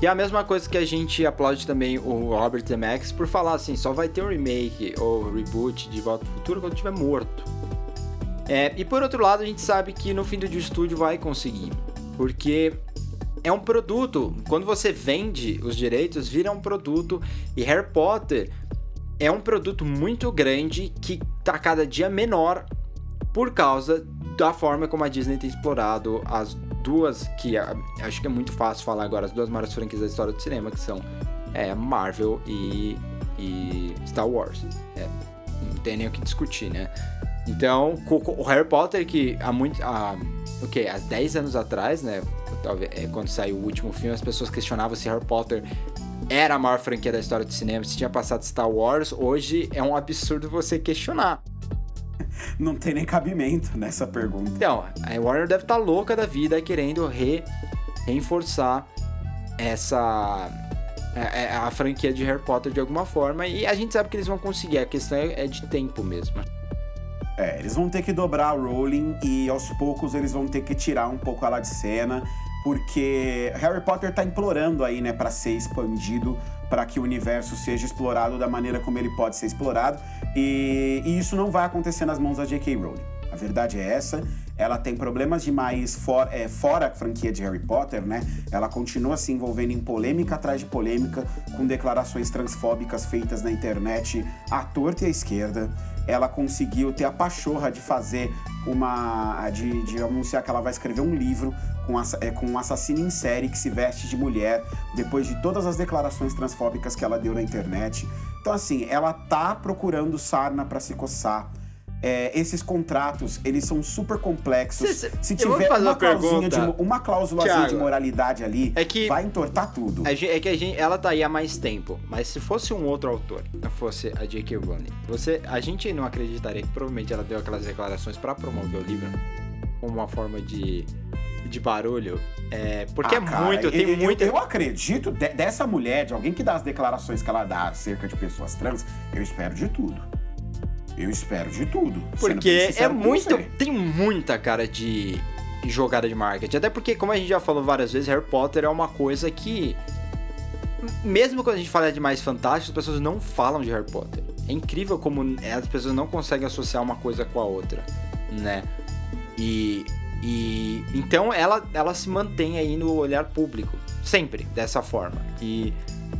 S1: E é a mesma coisa que a gente aplaude também o Robert Zemeckis por falar assim, só vai ter um remake ou reboot de Volta ao Futuro quando tiver morto. É, e por outro lado, a gente sabe que no fim do dia o estúdio vai conseguir, porque é um produto. Quando você vende os direitos, vira um produto. E Harry Potter é um produto muito grande que tá cada dia menor por causa da forma como a Disney tem explorado as duas que acho que é muito fácil falar agora as duas maiores franquias da história do cinema que são é, Marvel e, e Star Wars é, não tem nem o que discutir né então o Harry Potter que há muito há, o que há 10 anos atrás né talvez é, quando saiu o último filme as pessoas questionavam se Harry Potter era a maior franquia da história do cinema, se tinha passado Star Wars, hoje é um absurdo você questionar.
S2: Não tem nem cabimento nessa pergunta.
S1: Então, a Warner deve estar tá louca da vida querendo re, reforçar essa a, é, é, a, franquia de Harry Potter de alguma forma e a gente sabe que eles vão conseguir, a questão é, é de tempo mesmo.
S2: É, eles vão ter que dobrar a Rowling e aos poucos eles vão ter que tirar um pouco ela de cena porque Harry Potter está implorando aí, né, para ser expandido, para que o universo seja explorado da maneira como ele pode ser explorado, e, e isso não vai acontecer nas mãos da J.K. Rowling. A verdade é essa. Ela tem problemas demais for, é, fora a franquia de Harry Potter, né? Ela continua se envolvendo em polêmica atrás de polêmica, com declarações transfóbicas feitas na internet à torta e à esquerda. Ela conseguiu ter a pachorra de fazer uma. de, de anunciar que ela vai escrever um livro com, é, com um assassino em série que se veste de mulher, depois de todas as declarações transfóbicas que ela deu na internet. Então, assim, ela tá procurando sarna para se coçar é, esses contratos, eles são super complexos. Se, se tiver uma, uma, de, uma cláusula de moralidade ali, é que, vai entortar tudo.
S1: É que a gente, ela tá aí há mais tempo, mas se fosse um outro autor, fosse a J.K. Rowling, você, a gente não acreditaria que provavelmente ela deu aquelas declarações para promover o livro como uma forma de, de barulho. É, porque ah, é cara, muito, tem
S2: eu,
S1: muito.
S2: Eu, eu acredito de, dessa mulher, de alguém que dá as declarações que ela dá acerca de pessoas trans, eu espero de tudo. Eu espero de tudo.
S1: Porque é muito. Tem muita cara de jogada de marketing. Até porque, como a gente já falou várias vezes, Harry Potter é uma coisa que. Mesmo quando a gente fala de mais fantástico, as pessoas não falam de Harry Potter. É incrível como as pessoas não conseguem associar uma coisa com a outra, né? E, e então ela, ela se mantém aí no olhar público, sempre dessa forma. E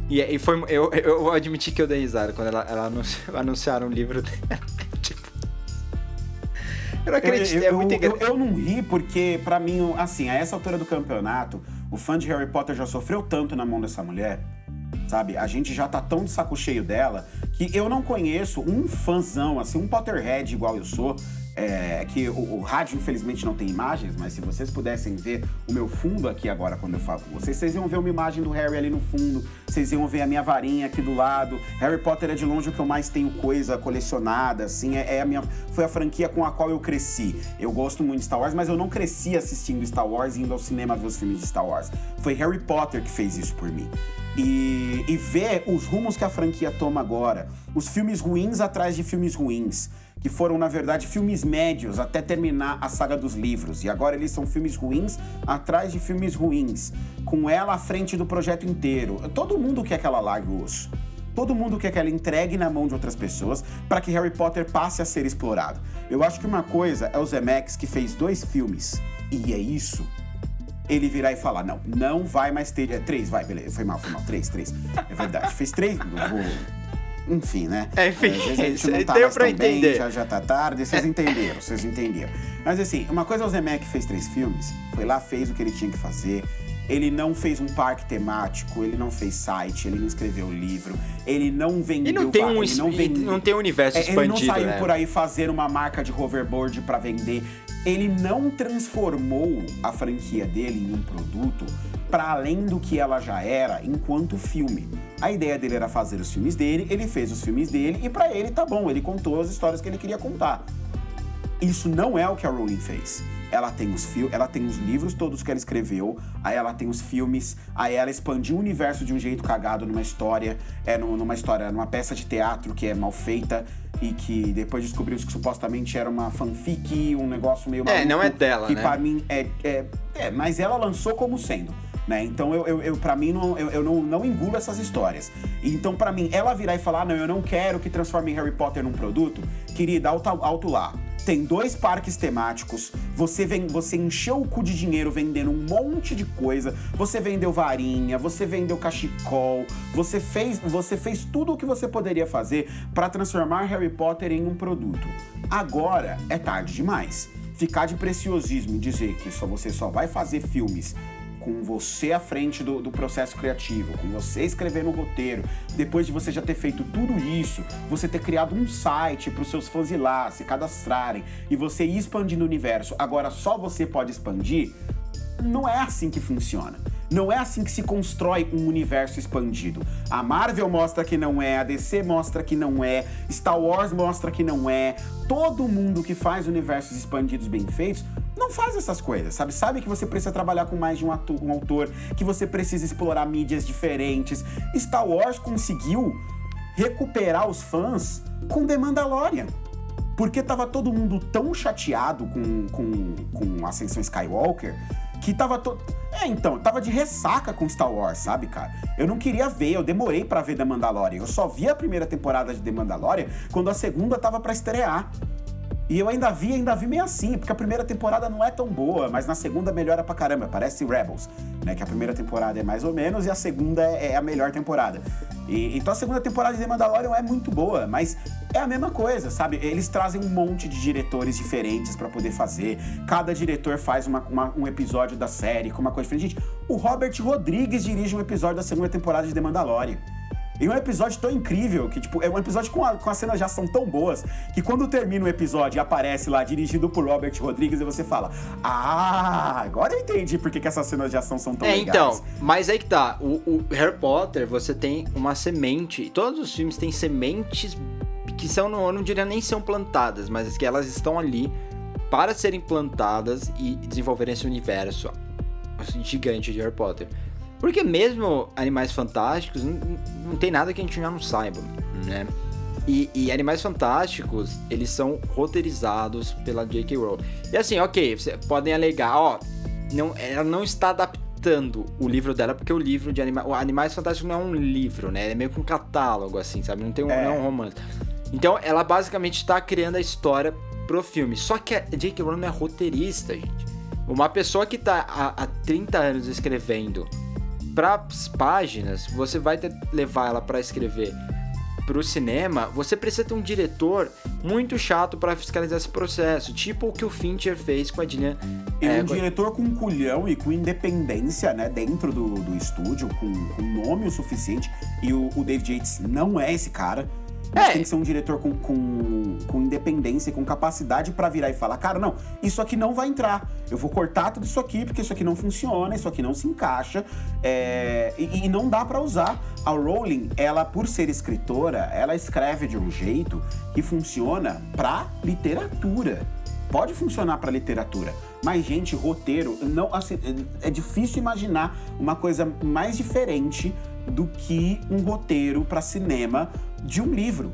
S1: e, e foi. Eu, eu admiti que eu dei risada quando ela, ela anunciaram o livro dela. tipo.
S2: Eu não acredito, eu, eu, é muito engraçado. Eu, eu, não ri porque, para mim, assim, a essa altura do campeonato, o fã de Harry Potter já sofreu tanto na mão dessa mulher, sabe? A gente já tá tão de saco cheio dela que eu não conheço um fãzão, assim, um Potterhead igual eu sou, é, que o, o, rádio infelizmente não tem imagens, mas se vocês pudessem ver o meu fundo aqui agora quando eu falo com vocês, vocês iam ver uma imagem do Harry ali no fundo, vocês iam ver a minha varinha aqui do lado. Harry Potter é de longe o que eu mais tenho coisa colecionada, assim, é, é a minha, foi a franquia com a qual eu cresci. Eu gosto muito de Star Wars, mas eu não cresci assistindo Star Wars e indo ao cinema ver os filmes de Star Wars. Foi Harry Potter que fez isso por mim. E, e ver os rumos que a franquia toma agora, os filmes ruins atrás de filmes ruins que foram, na verdade, filmes médios até terminar a saga dos livros. E agora eles são filmes ruins atrás de filmes ruins, com ela à frente do projeto inteiro. Todo mundo quer que ela largue o osso. Todo mundo quer que ela entregue na mão de outras pessoas para que Harry Potter passe a ser explorado. Eu acho que uma coisa é o Zemeckis que fez dois filmes, e é isso. Ele virar e falar: não, não vai mais ter. É, três, vai, beleza. Foi mal, foi mal. Três, três. É verdade. Fez três. Vou enfim, né?
S1: É, enfim,
S2: Às vezes a gente não tá tão entender. bem, já, já tá tarde, vocês entenderam, vocês entenderam. Mas assim, uma coisa é o Zemeck fez três filmes, foi lá, fez o que ele tinha que fazer, ele não fez um parque temático, ele não fez site, ele não escreveu livro, ele não vendeu...
S1: Ele não tem um, ele não, vende, não tem um universo é, expandido,
S2: Ele não saiu
S1: né?
S2: por aí fazer uma marca de hoverboard para vender. Ele não transformou a franquia dele em um produto para além do que ela já era enquanto filme. A ideia dele era fazer os filmes dele, ele fez os filmes dele e para ele tá bom, ele contou as histórias que ele queria contar. Isso não é o que a Rowling fez. Ela tem os fil ela tem os livros todos que ela escreveu, aí ela tem os filmes, aí ela expandiu o universo de um jeito cagado numa história, é numa história, numa peça de teatro que é mal feita e que depois descobriu que supostamente era uma fanfic, um negócio meio
S1: maluco, É, não é dela,
S2: que
S1: né?
S2: para mim é, é, é, mas ela lançou como sendo. Né? Então, eu, eu, eu para mim, não, eu, eu não, não engulo essas histórias. Então, para mim, ela virar e falar: não, eu não quero que transforme Harry Potter num produto, querida, alto, alto lá. Tem dois parques temáticos, você vem, você encheu o cu de dinheiro vendendo um monte de coisa, você vendeu varinha, você vendeu cachecol, você fez, você fez tudo o que você poderia fazer para transformar Harry Potter em um produto. Agora é tarde demais. Ficar de preciosismo e dizer que só você só vai fazer filmes com você à frente do, do processo criativo, com você escrevendo o roteiro, depois de você já ter feito tudo isso, você ter criado um site para os seus fãs ir lá, se cadastrarem e você ir expandindo o universo, agora só você pode expandir, não é assim que funciona. Não é assim que se constrói um universo expandido. A Marvel mostra que não é, a DC mostra que não é, Star Wars mostra que não é. Todo mundo que faz universos expandidos bem feitos não faz essas coisas, sabe? Sabe que você precisa trabalhar com mais de um, ator, um autor, que você precisa explorar mídias diferentes. Star Wars conseguiu recuperar os fãs com The Mandalorian. Porque tava todo mundo tão chateado com, com, com Ascensão Skywalker que tava todo. É, então, tava de ressaca com Star Wars, sabe, cara? Eu não queria ver, eu demorei para ver The Mandalorian. Eu só vi a primeira temporada de The Mandalorian quando a segunda tava para estrear. E eu ainda vi, ainda vi meio assim, porque a primeira temporada não é tão boa, mas na segunda melhora pra caramba. Parece Rebels, né? Que a primeira temporada é mais ou menos e a segunda é, é a melhor temporada. E, então a segunda temporada de The Mandalorian é muito boa, mas é a mesma coisa, sabe? Eles trazem um monte de diretores diferentes para poder fazer. Cada diretor faz uma, uma, um episódio da série com uma coisa diferente. Gente, o Robert Rodrigues dirige um episódio da segunda temporada de The Mandalorian. E um episódio tão incrível, que, tipo, é um episódio com, a, com as cenas já são tão boas, que quando termina o episódio e aparece lá, dirigido por Robert Rodrigues, e você fala, ah, agora eu entendi por que, que essas cenas de ação são tão
S1: é,
S2: legais.
S1: então, mas aí que tá, o, o Harry Potter, você tem uma semente, todos os filmes têm sementes que são, eu não diria nem são plantadas, mas que elas estão ali para serem plantadas e desenvolverem esse universo gigante de Harry Potter. Porque mesmo Animais Fantásticos, não, não tem nada que a gente já não saiba, né? E, e, Animais Fantásticos, eles são roteirizados pela J.K. Rowling. E assim, ok, vocês podem alegar, ó, não, ela não está adaptando o livro dela, porque o livro de anima, Animais Fantásticos não é um livro, né? É meio que um catálogo, assim, sabe? Não tem um, é. não é um romance. Então, ela basicamente está criando a história pro filme. Só que a J.K. Rowling é roteirista, gente. Uma pessoa que tá há, há 30 anos escrevendo para páginas, você vai ter, levar ela para escrever para o cinema, você precisa ter um diretor muito chato para fiscalizar esse processo, tipo o que o Fincher fez com a.
S2: E é, um com... diretor com culhão e com independência, né, dentro do, do estúdio, com, com nome o suficiente. E o, o David Yates não é esse cara. Mas é. tem que ser um diretor com, com, com independência, com capacidade para virar e falar, cara, não, isso aqui não vai entrar. Eu vou cortar tudo isso aqui porque isso aqui não funciona, isso aqui não se encaixa é, e, e, não dá para usar. A Rowling, ela por ser escritora, ela escreve de um jeito que funciona para literatura. Pode funcionar para literatura, mas gente, roteiro não assim, é difícil imaginar uma coisa mais diferente do que um roteiro para cinema de um livro.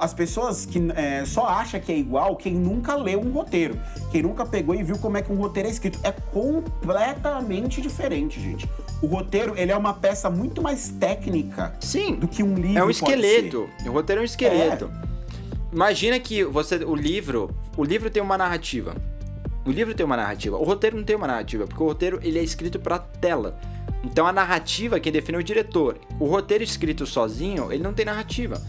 S2: As pessoas que é, só acham que é igual quem nunca leu um roteiro, quem nunca pegou e viu como é que um roteiro é escrito. É completamente diferente, gente. O roteiro ele é uma peça muito mais técnica
S1: Sim,
S2: do que um livro.
S1: É um esqueleto. O roteiro é um esqueleto. É. Imagina que você, o livro, o livro tem uma narrativa. O livro tem uma narrativa. O roteiro não tem uma narrativa, porque o roteiro ele é escrito para tela. Então a narrativa quem define é o diretor. O roteiro escrito sozinho, ele não tem narrativa.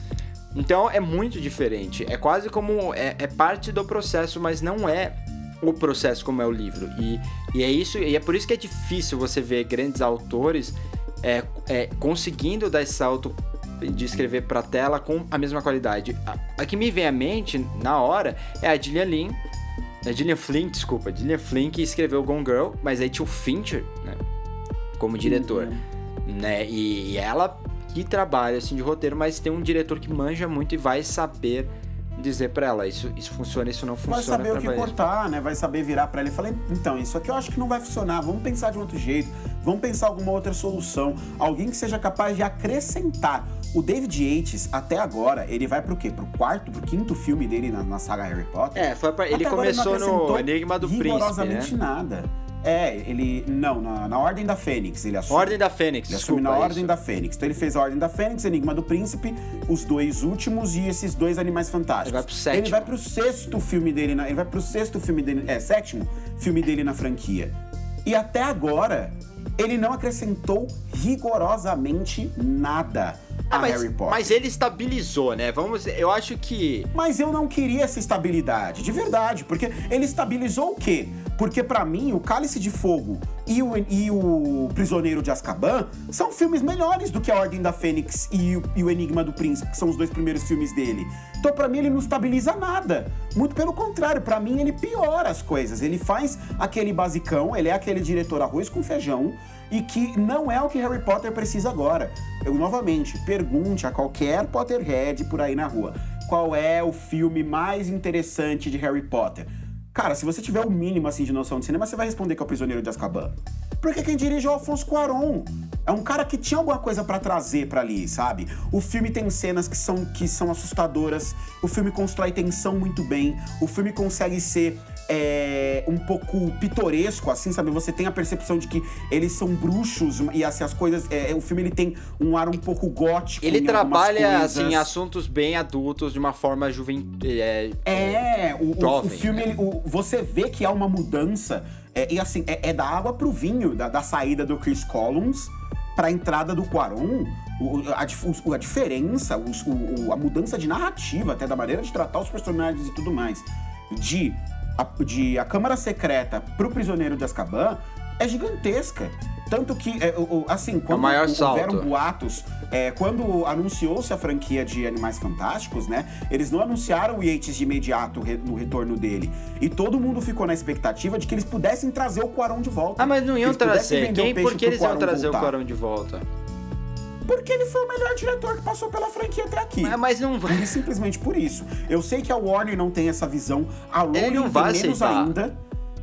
S1: Então é muito diferente. É quase como. É, é parte do processo, mas não é o processo como é o livro. E, e é isso, e é por isso que é difícil você ver grandes autores é, é, conseguindo dar esse salto de escrever para tela com a mesma qualidade. A, a, que me vem à mente na hora é a Gillian Lynn, a Gillian Flynn, desculpa, a Gillian Flynn que escreveu Gone Girl, mas aí tinha o Fincher, né? Como diretor, uhum. né? E, e ela que trabalha assim de roteiro, mas tem um diretor que manja muito e vai saber dizer para ela isso, isso funciona, isso não funciona.
S2: Vai saber o que cortar, né? Vai saber virar para ela e falar, então, isso aqui eu acho que não vai funcionar, vamos pensar de um outro jeito, vamos pensar alguma outra solução, alguém que seja capaz de acrescentar. O David Yates, até agora, ele vai pro quê? Pro quarto, pro quinto filme dele na, na saga Harry Potter?
S1: É, foi pra, ele começou no Enigma do Príncipe, né?
S2: nada. É, ele. Não, na, na Ordem da Fênix ele assume.
S1: Ordem da Fênix,
S2: Ele
S1: desculpa,
S2: assume na Ordem da Fênix. Então ele fez a Ordem da Fênix, Enigma do Príncipe, os dois últimos e esses dois Animais Fantásticos. Ele vai
S1: pro sétimo.
S2: Ele vai pro sexto filme dele, na, ele vai pro sexto filme dele, é, sétimo filme dele na franquia. E até agora, ele não acrescentou rigorosamente nada
S1: ah,
S2: a
S1: mas,
S2: Harry Potter.
S1: Mas ele estabilizou, né? Vamos, eu acho que.
S2: Mas eu não queria essa estabilidade, de verdade, porque ele estabilizou o quê? Porque para mim, o Cálice de Fogo e o, e o Prisioneiro de Azkaban são filmes melhores do que a Ordem da Fênix e o, e o Enigma do Príncipe, que são os dois primeiros filmes dele. Então, para mim, ele não estabiliza nada. Muito pelo contrário, para mim, ele piora as coisas. Ele faz aquele basicão, ele é aquele diretor arroz com feijão e que não é o que Harry Potter precisa agora. Eu, novamente, pergunte a qualquer Potterhead por aí na rua qual é o filme mais interessante de Harry Potter. Cara, se você tiver o mínimo assim de noção de cinema, você vai responder que é o Prisioneiro de Azkaban. Porque quem dirige é o Alfonso Cuarón. É um cara que tinha alguma coisa para trazer para ali, sabe? O filme tem cenas que são, que são assustadoras, o filme constrói tensão muito bem, o filme consegue ser é, um pouco pitoresco, assim, sabe? Você tem a percepção de que eles são bruxos e assim, as coisas. É, o filme ele tem um ar um pouco gótico.
S1: Ele trabalha, assim, assuntos bem adultos de uma forma juvenil.
S2: É, é o, jovem, o, filme, né? ele, o, você vê que há uma mudança. É, e assim, é, é, da água pro vinho, da, da saída do Chris Collins pra entrada do Quaron. A, a, diferença, o, a mudança de narrativa, até da maneira de tratar os personagens e tudo mais, de a, de A Câmara Secreta pro Prisioneiro de Azkaban é gigantesca. Tanto que, é, assim, quando
S1: é
S2: houveram
S1: salto.
S2: boatos, é, quando anunciou-se a franquia de Animais Fantásticos, né? Eles não anunciaram o Yates de imediato no retorno dele. E todo mundo ficou na expectativa de que eles pudessem trazer o Quarão de volta.
S1: Ah, mas não iam trazer. Quem, por que eles iam trazer voltar. o Quarão de volta?
S2: Porque ele foi o melhor diretor que passou pela franquia até aqui.
S1: Mas, mas não vai.
S2: simplesmente por isso. Eu sei que a Warner não tem essa visão, a Rowling tem menos aceitar. ainda.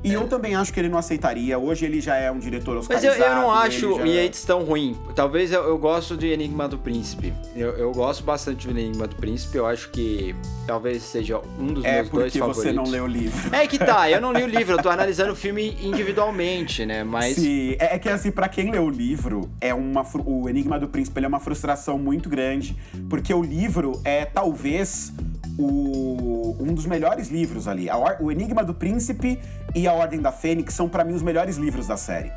S2: E eu também acho que ele não aceitaria. Hoje ele já é um diretor oscarizado.
S1: Mas eu, eu não acho já... Yates tão ruim. Talvez eu, eu gosto de Enigma do Príncipe. Eu, eu gosto bastante do Enigma do Príncipe. Eu acho que talvez seja um dos
S2: é
S1: meus dois favoritos. É
S2: porque você não leu o livro.
S1: É que tá, eu não li o livro. Eu tô analisando o filme individualmente, né? Mas...
S2: Sim, é, é que assim, pra quem leu o livro, é uma, o Enigma do Príncipe é uma frustração muito grande. Porque o livro é talvez o, um dos melhores livros ali. o Enigma do Príncipe e A Ordem da Fênix são, para mim, os melhores livros da série.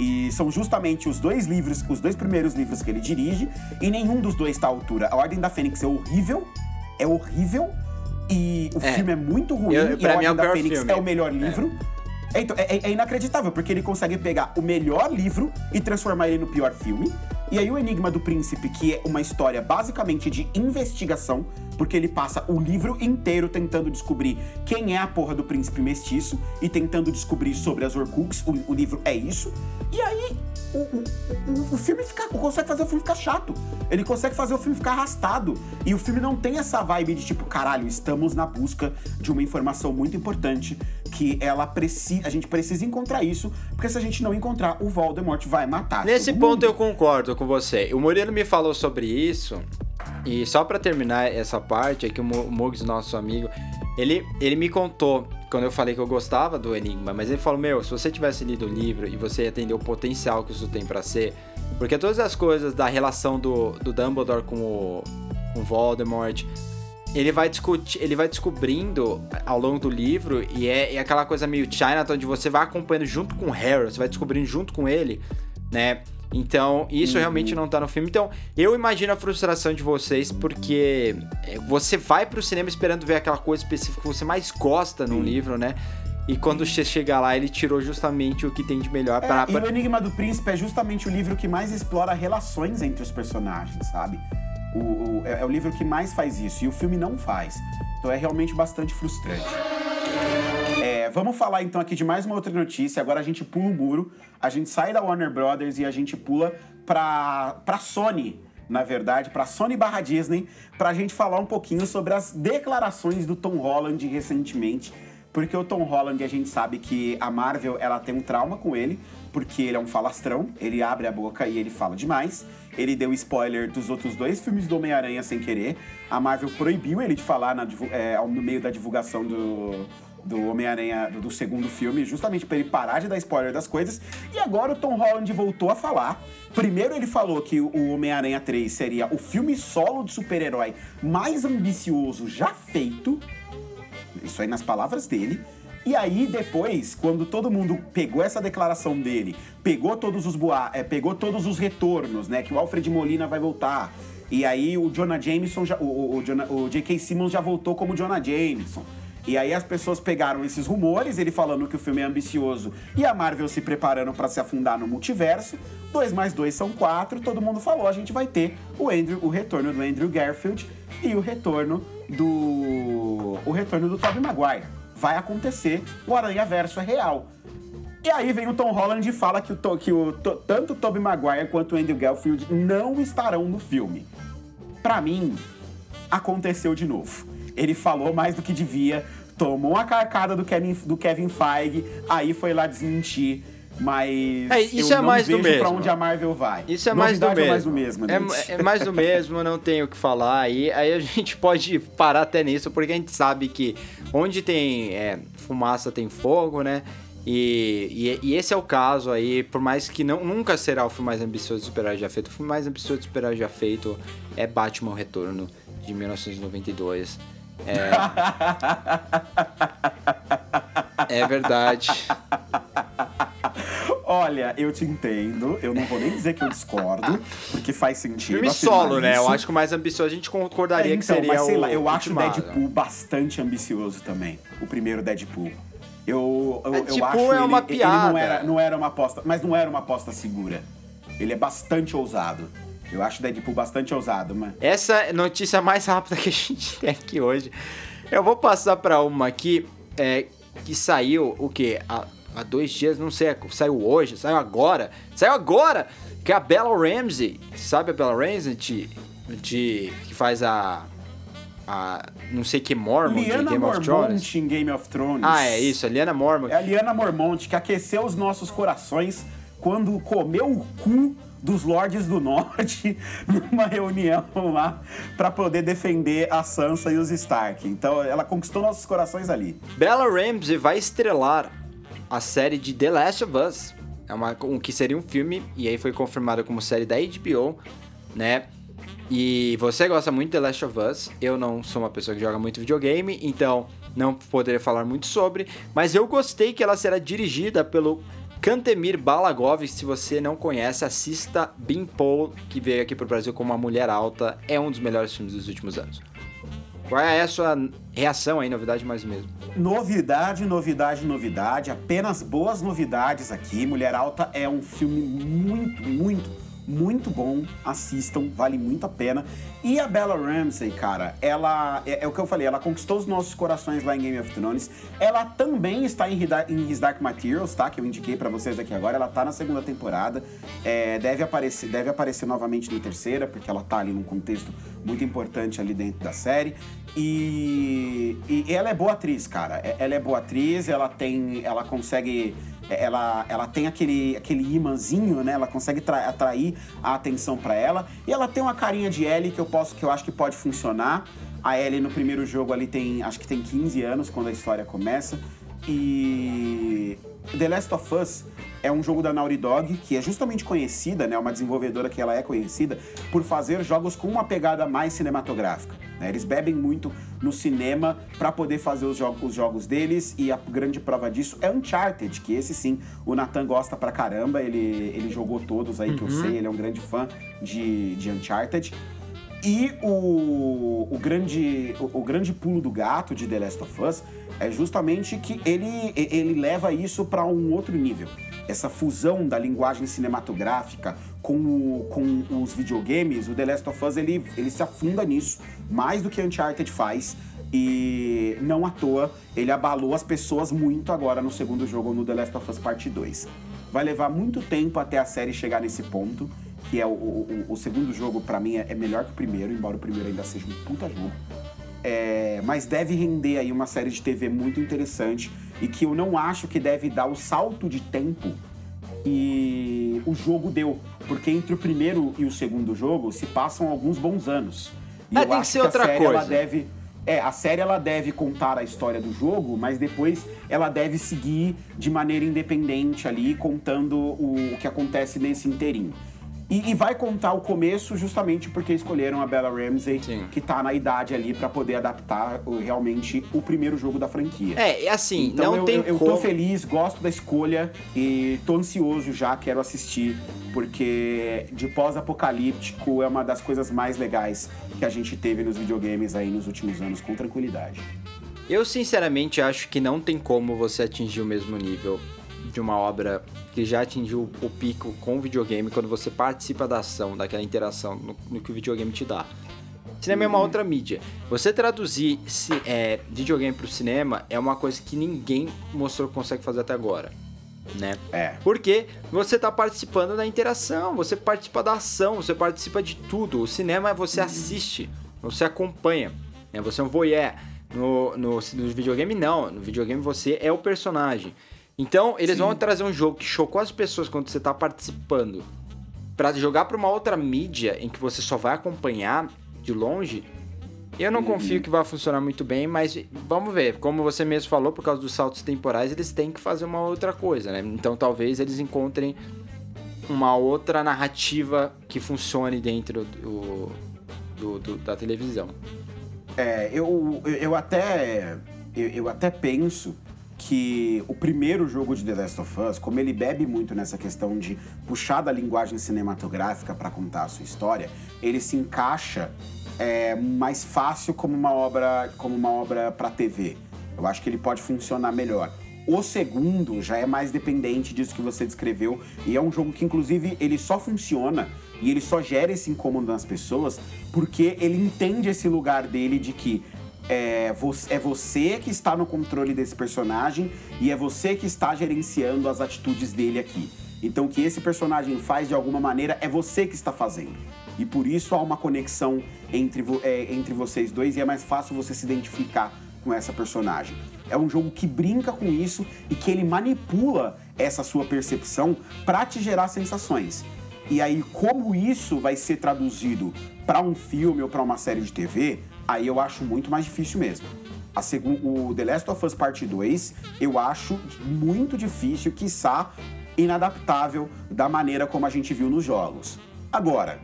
S2: E são justamente os dois livros, os dois primeiros livros que ele dirige, e nenhum dos dois está à altura. A Ordem da Fênix é horrível, é horrível, e o é. filme é muito ruim, Eu, e A Ordem é da Fênix filme. é o melhor livro. É. Então, é, é, inacreditável, porque ele consegue pegar o melhor livro e transformar ele no pior filme. E aí o Enigma do Príncipe, que é uma história basicamente de investigação, porque ele passa o livro inteiro tentando descobrir quem é a porra do príncipe mestiço e tentando descobrir sobre as Orcux. O, o livro é isso. E aí o, o, o, filme fica, consegue fazer o filme ficar chato. Ele consegue fazer o filme ficar arrastado. E o filme não tem essa vibe de tipo, caralho, estamos na busca de uma informação muito importante que ela precisa, a gente precisa encontrar isso, porque se a gente não encontrar, o Voldemort vai matar.
S1: Nesse ponto mundo. eu concordo com você. O Murilo me falou sobre isso. E só para terminar essa parte, aqui o Mugs, nosso amigo, ele, ele me contou quando eu falei que eu gostava do Enigma, mas ele falou: Meu, se você tivesse lido o livro e você entender o potencial que isso tem para ser, porque todas as coisas da relação do, do Dumbledore com o, com Voldemort, ele vai discutir, ele vai descobrindo ao longo do livro e é, é aquela coisa meio Chinatown onde você vai acompanhando junto com o Harry, você vai descobrindo junto com ele, né? Então, isso uhum. realmente não tá no filme. Então, eu imagino a frustração de vocês, porque é, você vai pro cinema esperando ver aquela coisa específica que você mais gosta no livro, né? E quando você chega lá, ele tirou justamente o que tem de melhor
S2: é,
S1: para.
S2: E o Enigma do Príncipe é justamente o livro que mais explora relações entre os personagens, sabe? O, o, é, é o livro que mais faz isso. E o filme não faz. Então é realmente bastante frustrante. É, vamos falar então aqui de mais uma outra notícia. Agora a gente pula o muro, a gente sai da Warner Brothers e a gente pula pra, pra Sony, na verdade, pra Sony barra Disney, pra gente falar um pouquinho sobre as declarações do Tom Holland recentemente. Porque o Tom Holland, a gente sabe que a Marvel ela tem um trauma com ele, porque ele é um falastrão, ele abre a boca e ele fala demais. Ele deu spoiler dos outros dois filmes do Homem-Aranha sem querer. A Marvel proibiu ele de falar na, é, no meio da divulgação do, do Homem-Aranha do, do, segundo filme, justamente para ele parar de dar spoiler das coisas. E agora o Tom Holland voltou a falar. Primeiro ele falou que o Homem-Aranha 3 seria o filme solo de super-herói mais ambicioso já feito. Isso aí nas palavras dele. E aí depois, quando todo mundo pegou essa declaração dele, pegou todos os boa, é, pegou todos os retornos, né, que o Alfred Molina vai voltar. E aí o Jonah Jameson, já, o, o, o, o J.K. Simmons já voltou como Jonah Jameson. E aí as pessoas pegaram esses rumores, ele falando que o filme é ambicioso e a Marvel se preparando para se afundar no multiverso. 2 mais 2 são 4, todo mundo falou, a gente vai ter o Andrew, o retorno do Andrew Garfield e o retorno do o retorno do Tobey Maguire. Vai acontecer, o Aranha Verso é real. E aí vem o Tom Holland e fala que, o, que o, tanto o Tobey Maguire quanto o Andrew Garfield não estarão no filme. Para mim, aconteceu de novo ele falou mais do que devia, tomou a carcada do Kevin, do Kevin Feige, aí foi lá desmentir. Mas
S1: É, isso
S2: eu
S1: é
S2: não
S1: mais do
S2: vejo pra
S1: mesmo.
S2: onde a Marvel vai.
S1: Isso é mais do.
S2: É mais do mesmo,
S1: É, é mais do mesmo, não tenho o que falar. Aí, aí a gente pode parar até nisso, porque a gente sabe que onde tem é, fumaça tem fogo, né? E, e, e esse é o caso aí, por mais que não, nunca será o filme mais ambicioso de super já feito, o filme mais ambicioso de super já feito é Batman Retorno, de 1992. É, é verdade.
S2: Olha, eu te entendo. Eu não vou nem dizer que eu discordo, porque faz sentido.
S1: Filme solo, né? Eu
S2: isso.
S1: acho que o mais ambicioso a gente concordaria
S2: É,
S1: que
S2: então,
S1: seria
S2: mas sei
S1: o
S2: lá, eu acho o. Deadpool bastante ambicioso também. O primeiro Deadpool. Eu, eu, eu
S1: Deadpool
S2: acho
S1: é
S2: ele,
S1: uma
S2: ele não
S1: piada.
S2: era, não era uma aposta, mas não era uma aposta segura. Ele é bastante ousado. Eu acho o Deadpool bastante ousado, mas
S1: Essa é a notícia mais rápida que a gente tem aqui hoje. Eu vou passar pra uma aqui é, que saiu o quê? Há, há dois dias, não sei, saiu hoje, saiu agora, saiu agora, que é a Bella Ramsey. Sabe a Bella Ramsey de, de que faz a a não sei que Mormon de
S2: Liana
S1: Game of Thrones?
S2: Mormont em Game of Thrones.
S1: Ah, é isso, a Liana Mormon.
S2: É a Liana Mormont que aqueceu os nossos corações quando comeu o cu dos Lordes do Norte numa reunião lá pra poder defender a Sansa e os Stark. Então ela conquistou nossos corações ali.
S1: Bella Ramsey vai estrelar a série de The Last of Us. É uma, um, que seria um filme, e aí foi confirmado como série da HBO, né? E você gosta muito de The Last of Us. Eu não sou uma pessoa que joga muito videogame, então não poderia falar muito sobre. Mas eu gostei que ela será dirigida pelo Kantemir Balagov. Se você não conhece, assista Beanpole, que veio aqui pro Brasil como uma mulher alta. É um dos melhores filmes dos últimos anos. Qual é a sua reação aí, novidade mais mesmo?
S2: Novidade, novidade, novidade. Apenas boas novidades aqui. Mulher Alta é um filme muito, muito, muito bom. Assistam, vale muito a pena. E a Bella Ramsey, cara, ela é, é o que eu falei, ela conquistou os nossos corações lá em Game of Thrones. Ela também está em, em His Dark Materials, tá? Que eu indiquei pra vocês aqui agora. Ela tá na segunda temporada. É, deve aparecer, deve aparecer novamente na terceira, porque ela tá ali num contexto muito importante ali dentro da série. E, e ela é boa atriz, cara. É- Ela é boa atriz, ela tem. Ela consegue. Ela, ela tem aquele, aquele imãzinho, né? Ela consegue tra- atrair a atenção pra ela. E ela tem uma carinha de Ellie que eu posso, que eu acho que pode funcionar. A Ellie no primeiro jogo ali tem. Acho que tem 15 anos quando a história começa. E The Last of Us é um jogo da Naughty Dog, que é justamente conhecida, né, uma desenvolvedora que ela é conhecida por fazer jogos com uma pegada mais cinematográfica. Né? Eles bebem muito no cinema para poder fazer os, jo- os jogos deles e a grande prova disso é Uncharted, que esse sim o Nathan gosta pra caramba, ele, ele jogou todos aí que eu sei, ele é um grande fã de, de Uncharted. E o, o, grande, o, o grande pulo do gato de The Last of Us é justamente que ele, ele leva isso para um outro nível. Essa fusão da linguagem cinematográfica com, o- com os videogames, o The Last of Us ele, ele se afunda nisso, mais do que Uncharted faz. E não à toa, ele abalou as pessoas muito agora no segundo jogo, no The Last of Us Parte 2. Vai levar muito tempo até a série chegar nesse ponto que é o, o, o segundo jogo, pra mim, é, é melhor que o primeiro, embora o primeiro ainda seja um puta jogo. É, mas deve render aí uma série de TV muito interessante e que eu não acho que deve dar o salto de tempo que o jogo deu. Porque entre o primeiro e o segundo jogo se passam alguns bons anos. E
S1: É,
S2: eu
S1: tem que
S2: acho
S1: ser
S2: a
S1: outra
S2: série, Ela
S1: coisa.
S2: deve, é, a série ela deve contar a história do jogo, mas depois ela deve seguir de maneira independente ali, contando o, o que acontece nesse inteirinho. E, e vai contar o começo justamente porque escolheram a Bella Ramsey,
S1: Sim.
S2: que tá na idade ali pra poder adaptar realmente o primeiro jogo da franquia.
S1: É, é assim,
S2: Então
S1: não
S2: eu,
S1: tem
S2: eu, eu
S1: como...
S2: tô feliz, gosto da escolha e tô ansioso já, quero assistir, porque de pós-apocalíptico é uma das coisas mais legais que a gente teve nos videogames aí nos últimos anos, com tranquilidade.
S1: Eu sinceramente acho que não tem como você atingir o mesmo nível de uma obra que já atingiu o pico com o videogame quando você participa da ação, daquela interação no, no que o videogame te dá. Cinema é uma outra mídia. Você traduzir ci- é, videogame pro cinema é uma coisa que ninguém mostrou que consegue fazer até agora, né?
S2: É.
S1: Porque você tá participando da interação, você participa da ação, você participa de tudo. O cinema é você assiste, você acompanha, né? Você é um voyeur. No, no, no videogame, não. No videogame você é o personagem. Então, eles
S2: Sim.
S1: vão trazer um jogo que chocou as pessoas quando você tá participando pra jogar pra uma outra mídia em que você só vai acompanhar de longe. Eu não confio que vai funcionar muito bem, mas vamos ver. Como você mesmo falou, por causa dos saltos temporais, eles têm que fazer uma outra coisa, né? Então talvez eles encontrem uma outra narrativa que funcione dentro do, do- do- da televisão.
S2: É, eu, eu, eu até eu, eu até penso que o primeiro jogo de The Last of Us, como ele bebe muito nessa questão de puxar da linguagem cinematográfica para contar a sua história, ele se encaixa é, mais fácil como uma obra como uma obra para TV. Eu acho que ele pode funcionar melhor. O segundo já é mais dependente disso que você descreveu e é um jogo que inclusive ele só funciona e ele só gera esse incômodo nas pessoas porque ele entende esse lugar dele de que é, vo- é você que está no controle desse personagem e é você que está gerenciando as atitudes dele aqui. Então, o que esse personagem faz de alguma maneira é você que está fazendo. E por isso há uma conexão entre, é, entre vocês dois e é mais fácil você se identificar com essa personagem. É um jogo que brinca com isso e que ele manipula essa sua percepção para te gerar sensações. E aí, como isso vai ser traduzido para um filme ou para uma série de TV, aí eu acho muito mais difícil mesmo. A o The Last of Us Part 2, eu acho muito difícil, quiçá inadaptável da maneira como a gente viu nos jogos. Agora,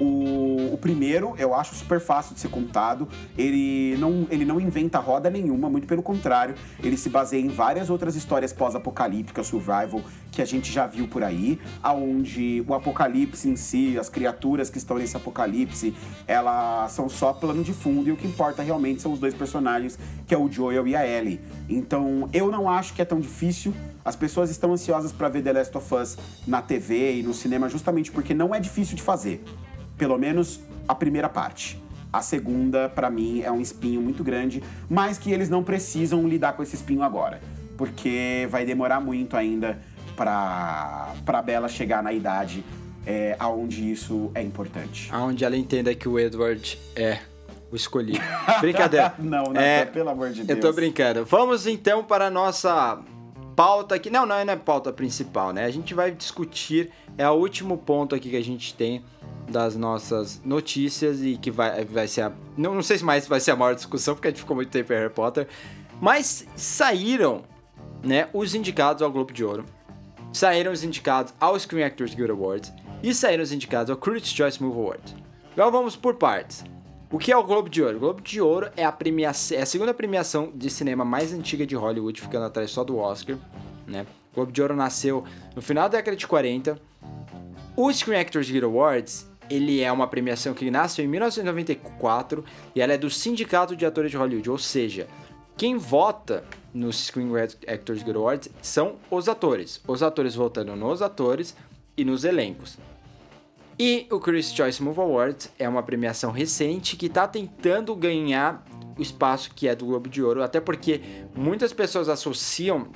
S2: o, o primeiro eu acho super fácil de ser contado. Ele não, ele não inventa roda nenhuma, muito pelo contrário. Ele se baseia em várias outras histórias pós-apocalípticas, survival, que a gente já viu por aí, aonde o apocalipse em si, as criaturas que estão nesse apocalipse, elas são só plano de fundo e o que importa realmente são os dois personagens, que é o Joel e a Ellie. Então, eu não acho que é tão difícil. As pessoas estão ansiosas para ver The Last of Us na TV e no cinema justamente porque não é difícil de fazer pelo menos a primeira parte. A segunda, pra mim, é um espinho muito grande, mas que eles não precisam lidar com esse espinho agora, porque vai demorar muito ainda pra, pra Bela chegar na idade é, aonde isso é importante.
S1: Aonde ela entenda que o Edward é o escolhido. Brincadeira.
S2: não, não,
S1: É,
S2: pelo amor de
S1: Eu
S2: Deus.
S1: tô brincando. Vamos então para a nossa pauta aqui. Não, não, não é pauta principal, né? A gente vai discutir, é o último ponto aqui que a gente tem das nossas notícias e que vai, vai ser a. Não, não sei se mais vai ser a maior discussão, porque a gente ficou muito tempo em Harry Potter. Mas saíram, né, os indicados ao Globo de Ouro. Saíram os indicados ao Screen Actors Guild Awards e saíram os indicados ao Critics' Choice Movie Awards. Então vamos por partes. O que é o Globo de Ouro? O Globo de Ouro é a, é a segunda premiação de cinema mais antiga de Hollywood, ficando atrás só do Oscar. Né? O Globo de Ouro nasceu no final da década de 40. O Screen Actors Guild Awards, ele é uma premiação que nasceu em 1994 e ela é do Sindicato de Atores de Hollywood, ou seja, quem vota no Screen Actors Guild Awards são os atores. Os atores votando nos atores e nos elencos. E o Critics' Choice Movie Awards é uma premiação recente que está tentando ganhar o espaço que é do Globo de Ouro, até porque muitas pessoas associam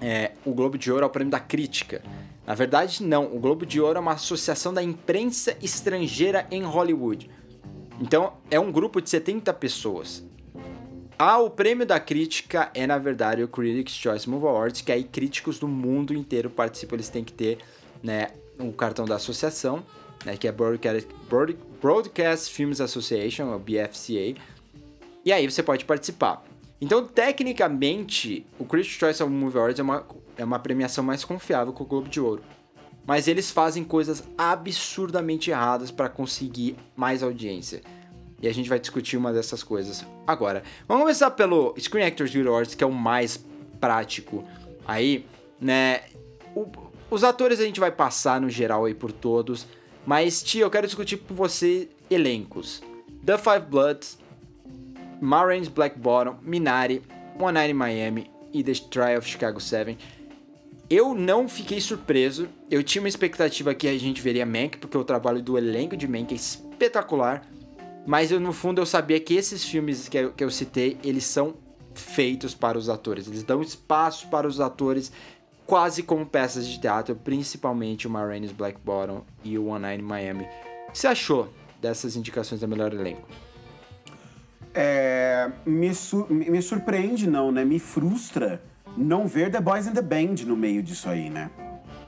S1: é, o Globo de Ouro ao prêmio da crítica. Na verdade, não. O Globo de Ouro é uma associação da imprensa estrangeira em Hollywood. Então, é um grupo de 70 pessoas. Ah, o prêmio da crítica é, na verdade, o Critics' Choice Movie Awards, que aí críticos do mundo inteiro participam. Eles têm que ter né, o cartão da associação, né, que é Broadcast, Broad- Broadcast Films Association, ou BFCA. E aí você pode participar. Então, tecnicamente, o Critics' Choice Movie Awards é uma, é uma premiação mais confiável que o Globo de Ouro. Mas eles fazem coisas absurdamente erradas para conseguir mais audiência. E a gente vai discutir uma dessas coisas agora. Vamos começar pelo Screen Actors Guild Awards, que é o mais prático. Aí, né? o- os atores a gente vai passar no geral aí por todos. Mas, Tia, eu quero discutir com você elencos. The Five Bloods, Ma Rainey's Black Bottom, Minari, One Night in Miami e The Trial of Chicago 7. Eu não fiquei surpreso. Eu tinha uma expectativa que a gente veria Mank, porque o trabalho do elenco de Mank é espetacular. Mas eu, no fundo eu sabia que esses filmes que eu, que eu citei, eles são feitos para os atores. Eles dão espaço para os atores quase como peças de teatro, principalmente o Ma Rainey's Black Bottom e o One Night in Miami. O que você achou dessas indicações da melhor elenco?
S2: É, me, su- me surpreende, não, né? Me frustra não ver The Boys in the Band no meio disso aí, né?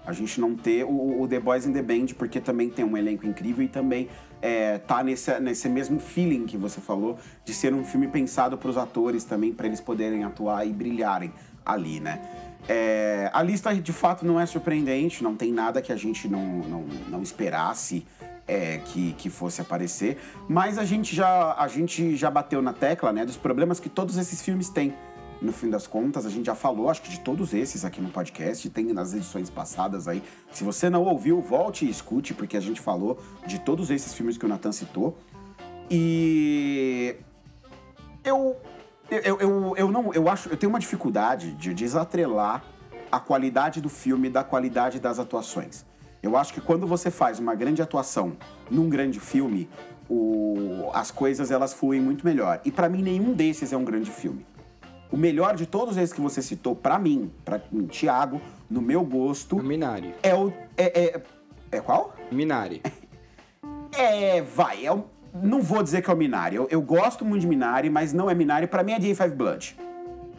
S2: A gente não ter o, o The Boys in the Band, porque também tem um elenco incrível e também é, tá nesse, nesse mesmo feeling que você falou, de ser um filme pensado para os atores também, para eles poderem atuar e brilharem ali, né? É, a lista de fato não é surpreendente, não tem nada que a gente não, não, não esperasse é, que, que fosse aparecer, mas a gente, já, a gente já bateu na tecla né, dos problemas que todos esses filmes têm. No fim das contas, a gente já falou, acho que de todos esses aqui no podcast, tem nas edições passadas aí. Se você não ouviu, volte e escute, porque a gente falou de todos esses filmes que o Nathan citou. E eu eu, eu, eu, não, eu acho, eu tenho uma dificuldade de desatrelar a qualidade do filme da qualidade das atuações. Eu acho que quando você faz uma grande atuação num grande filme, o, as coisas elas fluem muito melhor. E para mim nenhum desses é um grande filme. O melhor de todos esses que você citou, para mim, para mim, Thiago, no meu gosto,
S1: Minari.
S2: É o é, é, é qual?
S1: Minari.
S2: É, vai, é não vou dizer que é o Minari. Eu, eu gosto muito de Minari, mas não é Minari. Para mim é de Five Blood.